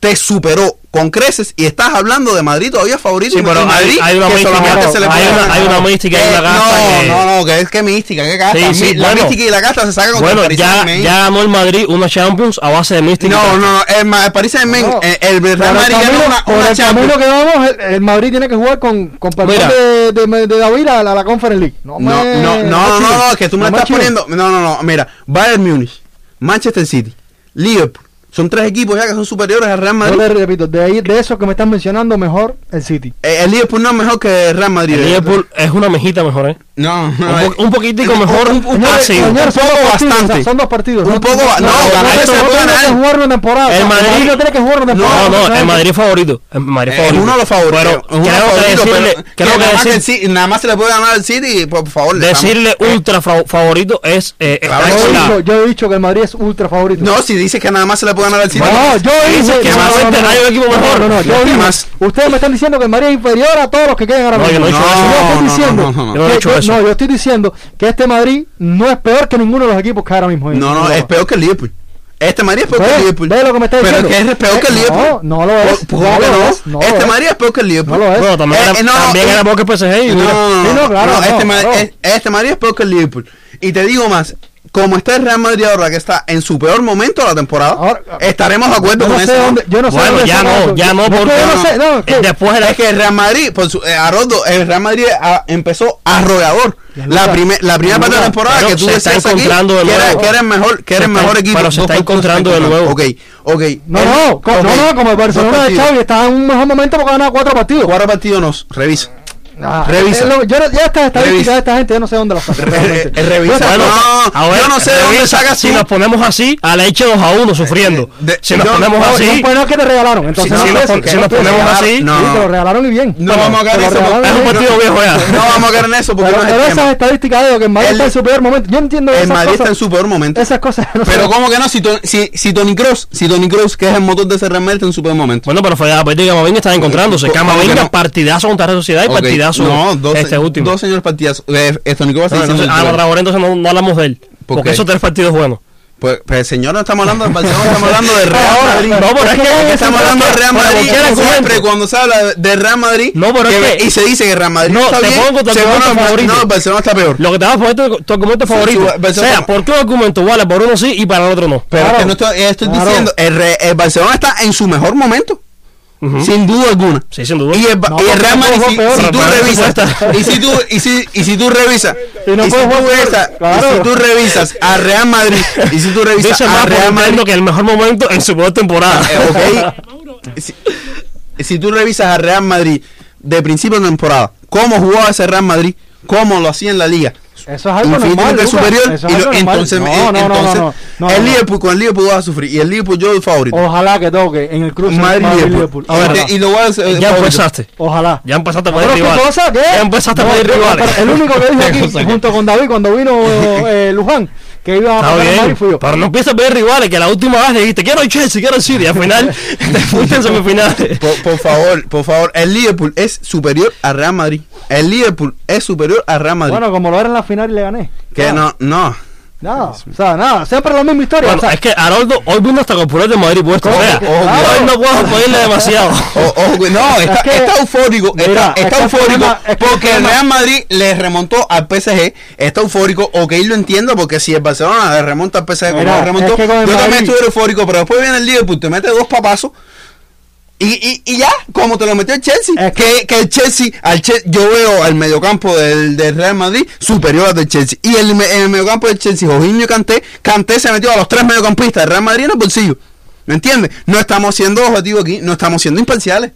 te superó con creces y estás hablando de Madrid todavía favorito.
Sí, pero hay-
Madrid,
hay una
que
mística,
solamente se le
hay una- hay una mística y
Eh,
una casta
No,
que-
no, no, que es que mística, que casta.
Sí, sí,
la
bueno.
mística y la casta se sacan contra
Bueno,
el Paris
ya, ya ganó el Madrid una Champions a base de mística.
No, no, no, el, Ma- el Paris
No,
eh, el, Real
el
Madrid ganó una,
por
una
el
Champions.
camino que vamos, el, el Madrid tiene que jugar con, con perdón
Mira.
de, de, de David a la, la Conference League. No,
No,
me-
no, no, no, no, no, que tú me
No
estás poniendo. No, no, no, mira, Bayern Múnich, Manchester City, Liverpool, son tres equipos ya que son superiores al Real
Yo
Madrid.
le repito, de, ahí, de eso que me están mencionando, mejor el City.
Eh, el Liverpool no es mejor que el Real Madrid.
El Liverpool es una mejita mejor, ¿eh?
No, no.
Un,
eh,
po- un poquitico mejor.
un- un-
Ah,
señores,
un
son
poco bastante.
Son dos partidos.
Un poco no, ganar
no,
se puede
no tiene
ganar.
que jugar una temporada.
El Madrid-
no tiene que jugar una temporada.
No, no, el Madrid es favorito. El Madrid
eh,
favorito.
es uno de los favoritos.
Pero
uno favoritos,
decirle,
pero
creo
que
que
nada, más que
decir-
el City- nada más se le puede ganar al City, por favor. le
decirle
estamos-
ultra favorito es eh,
Claro,
Yo dicho, yo he dicho que el Madrid es ultra favorito.
No, si dices que nada más se le puede ganar al City.
No, yo dije
que
no, no, no,
hay un equipo
no,
mejor.
No, no, yo
¿Qué
dije,
más?
Ustedes me están diciendo que el Madrid es inferior a todos los que queden ahora
No, yo
mismo.
no he dicho
yo
eso.
No, no, no, no, no.
No he dicho
que-
eso.
no, yo estoy diciendo que este Madrid no es peor que ninguno de los equipos que ahora mismo hay.
No, no, es peor que el Liverpool. Este Madrid es peor que el
Ve,
Liverpool.
ve lo que me está
Pero
diciendo.
es que es peor que el
Eh,
Liverpool.
no, no lo es,
Por-
no
¿cómo que
lo
no?
es, no lo
Este
es.
Madrid es peor que el Liverpool.
No lo es.
Bueno, también,
Eh,
era,
eh, no,
también
eh,
era peor que el PSG.
No, no, no,
Sí, no, claro,
no,
no,
este, Madrid,
claro.
es- este Madrid es peor que el Liverpool. Y te digo más, como está el Real Madrid ahora, que está en su peor momento de la temporada,
Ahora-
estaremos de acuerdo
no
con
sé
eso.
dónde- yo no sé
Bueno,
dónde
ya no,
eso.
ya no, porque
no.
no sé, que-
Después de la
Es que el Real Madrid, por su, eh, Haroldo, el Real Madrid ah, empezó arrollador. La, primer- la primera parte de la temporada
pero
que tú
se está
decías aquí,
encontrando de
que era,
nuevo.
que era el mejor, que era
está-
mejor equipo.
pero se está encontrando de nuevo.
Ok, ok.
No,
El-
no, co-
ok,
no, no, como el Barcelona de. Xavi está en un mejor momento porque gana cuatro partidos.
Cuatro partidos nos, revisa.
Ah,
Revisa.
lo- yo no- ya estas estadísticas de esta gente, yo no sé dónde las.
Eh, revisa.
Yo-
Bueno,
a
Ah, yo no sé de dónde sacas
Si nos ponemos así, a la hecho 2 a 1 sufriendo.
de-
si nos
yo-
ponemos
no,
No,
así,
no, pues no es que te regalaron. Entonces
Si-
no
si nos
que
si
no
nos ponemos así,
no,
Sí,
no.
te lo regalaron y bien.
No vamos a caer en eso,
es un partido viejo ya.
No vamos a caer en eso porque
Pero,
no
esas estadísticas de que el Madrid está en su peor momento, yo entiendo
El Madrid está en su peor momento.
Esas cosas no
Pero cómo que no, si, Ton- si, si Tony Kroos, si Tony Kroos, que es el motor de ese Real está en su peor momento.
Bueno, pero fue a partir de Camavinga están encontrándose.
¿Cómo que
Camavinga,
no?
partidazo contra la Sociedad y
Ok,
partidazo
No, dos,
este último.
dos señores partidazos. Eh, Tony Kroos
No,
está
entonces, ah. Traoré, entonces no, no hablamos de él.
¿Por
porque esos tres partidos buenos.
Pues, pues señor, no estamos hablando del Barcelona, estamos hablando del Real Madrid.
no, pero es que
estamos hablando del Real Madrid. siempre cuando se habla de- Real Madrid
No, pero es
que-
que-
y se dice que Real Madrid
No,
está
te
bien,
pongo tu
se
argumento
pone-
favorito.
No, el Barcelona está peor.
Lo que te va a poner tu, tu argumento favorito.
su- Barcelona-
sea, ¿por qué un argumento vale para uno sí y para el otro no?
Pero
Claro,
es que no estoy, estoy
claro.
diciendo, el Barcelona está en su mejor momento.
Ujú.
Sin duda alguna.
Sí, sin duda.
Y el,
No,
y el Real Madrid, si,
peor,
si tú revisas,
está-
y si tú, y si, y si tú revisas,
Y no
y si tú
jugar peor,
revisas,
claro.
y si tú revisas a Real Madrid, y si tú revisas
Dice
a Real Madrid,
que el mejor momento en su peor temporada.
eh, ok, si, si tú revisas a Real Madrid de principio de temporada, cómo jugaba ese Real Madrid, cómo lo hacía en la liga,
Eso es algo normal.
infinitamente
Lucas.
superior,
Eso es
y lo-
algo normal.
entonces,
no,
eh,
no, no,
entonces
no, no, no,
el. Liverpool con el Liverpool va a sufrir y el Liverpool yo el favorito.
Ojalá que toque en el cruce
Madrid. Liverpool.
A ver,
y lo voy a hacer,
ya
favorito.
empezaste.
Ojalá.
Ya empezaste a. Ya empezaste a
no,
rivales.
El único que dijo
¿Qué
aquí, junto con David, cuando vino eh, Luján, que iba a
Está bien,
fui yo.
pero no empieces a pedir rivales, que la última vez dijiste, quiero el Chelsea, quiero el City, y al final te fuiste en semifinales.
Por, por favor, por favor, el Liverpool es superior al Real Madrid. El Liverpool es superior al Real Madrid.
Bueno, como lo era en la final y le gané.
que no, no.
Nada, o sea, nada, siempre la misma historia.
Bueno,
o sea,
es que Haroldo hoy vino hasta con purés de Madrid puesto. O
¿Cómo?
sea,
Ojo,
hoy no puedo pedirle demasiado.
O- ojo, que- no, está,
que-
está eufórico,
Mira,
está, eufórico
es que
porque el Real Madrid le remontó al PSG, está eufórico, ok, lo entiendo, porque si el Barcelona le remonta al PSG como
Mira,
le remontó, yo también
Madrid-
estuve eufórico, pero después viene el Liverpool, te mete dos papazos y, y, y ya, como te lo metió el Chelsea,
Es
que, que el Chelsea, al Che- yo veo al mediocampo del, del Real Madrid superior al del Chelsea, y el, en el mediocampo del Chelsea, Jorginho y Kanté, Kanté se metió a los tres mediocampistas del Real Madrid en el bolsillo, ¿me entiendes? No estamos siendo objetivos aquí, no estamos siendo imparciales.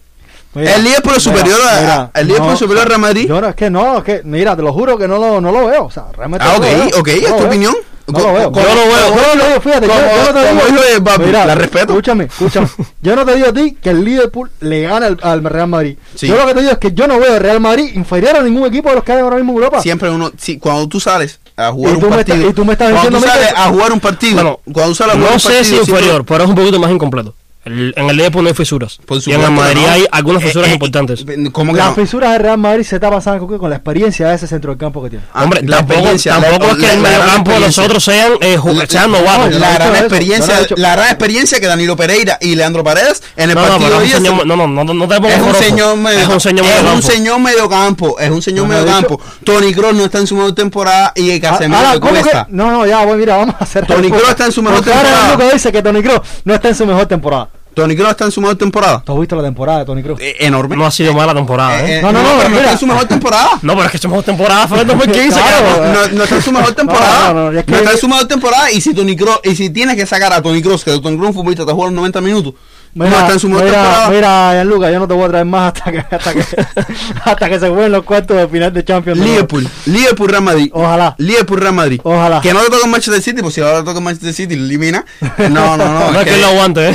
mira,
el es
mira,
superior a-
mira,
el Liverpool es superior al Real Madrid.
Yo no, es que no, es que, mira, te lo juro que no lo, no lo veo. O sea, realmente.
Ah,
no
ok,
lo veo,
ok,
no
es tu opinión.
No lo veo. Yo lo veo. Yo no lo veo, fíjate. yo- no te digo.
la respeto.
Escúchame, escúchame. Yo no te digo a ti que el Liverpool le gana al, al Real Madrid.
Sí.
Yo lo que te digo es que yo no veo al Real Madrid inferior a ningún equipo de los que hay ahora mismo en Europa.
Siempre uno, si, cuando tú sales a jugar un partido,
estás- y tú me estás
cuando
diciendo
tú sales
que-
a jugar un partido,
Bueno,
cuando tú sales a jugar
No
un
sé
partido,
si
siempre-
inferior, pero es un poquito más incompleto. El- en el Liverpool no hay fisuras. Y en el
que
Madrid
no.
hay algunas
Eh,
fisuras
eh,
importantes.
eh, ¿Cómo que
Las
no?
fisuras del Real Madrid se tapan ¿sabes con? Con la experiencia de ese centro del campo que tiene.
Ah,
Hombre,
la
tampoco,
experiencia,
tampoco
la-
es que
la-
el
la gran
mediocampo de nosotros sean, eh, sean
no,
novatos.
no
la gran experiencia,
no
la gran experiencia que Danilo Pereira y Leandro Paredes en el
No, no,
partido
pero
de
es un
ayer
señor- no, no, no, no te pongas
es un señor medio,
Es un señor
es un señor mediocampo, es un señor
No, no he
mediocampo. Tony Kroos no está en su mejor temporada y el Casemiro
¿cómo que?
cuesta.
No, no, ya, bueno, mira, vamos a hacer.
Toni Kroos está en su mejor
Porque ahora
temporada.
Luca dice que Tony Kroos no está en su mejor temporada.
Tony Kroos está en su mejor temporada.
¿Tú has visto la temporada de Tony Kroos?
Eh, enorme.
No ha sido mala temporada, ¿eh?
Eh,
No, no, no,
pero no
mira.
está en su mejor temporada.
No, pero es que somos temporada fue en 2015.
Claro.
No, no está en su mejor temporada.
No,
No,
no, no, es que-
está en su mejor temporada. Y si Tony Kroos, y si tienes que sacar a Tony Kroos, que Tony Kroos un futbolista te juega los 90 minutos, no está en su
mira,
temporada.
mira, Gianluca, yo no te voy a traer más hasta que hasta que hasta que se jueguen los cuartos de final de Champions. League.
Liverpool, Liverpool Real Madrid.
Ojalá.
Liverpool Real Madrid.
Ojalá.
Que no le toque Manchester City, pues si ahora le toca Manchester City lo elimina. No, no, no.
No es que él lo aguante, ¿eh?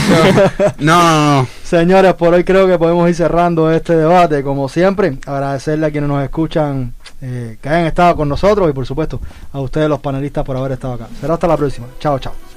no, no, no.
Señores, por hoy creo que podemos ir cerrando este debate. Como siempre, agradecerle a quienes nos escuchan eh, que hayan estado con nosotros y por supuesto a ustedes los panelistas por haber estado acá. Será hasta la próxima. Chao, chao.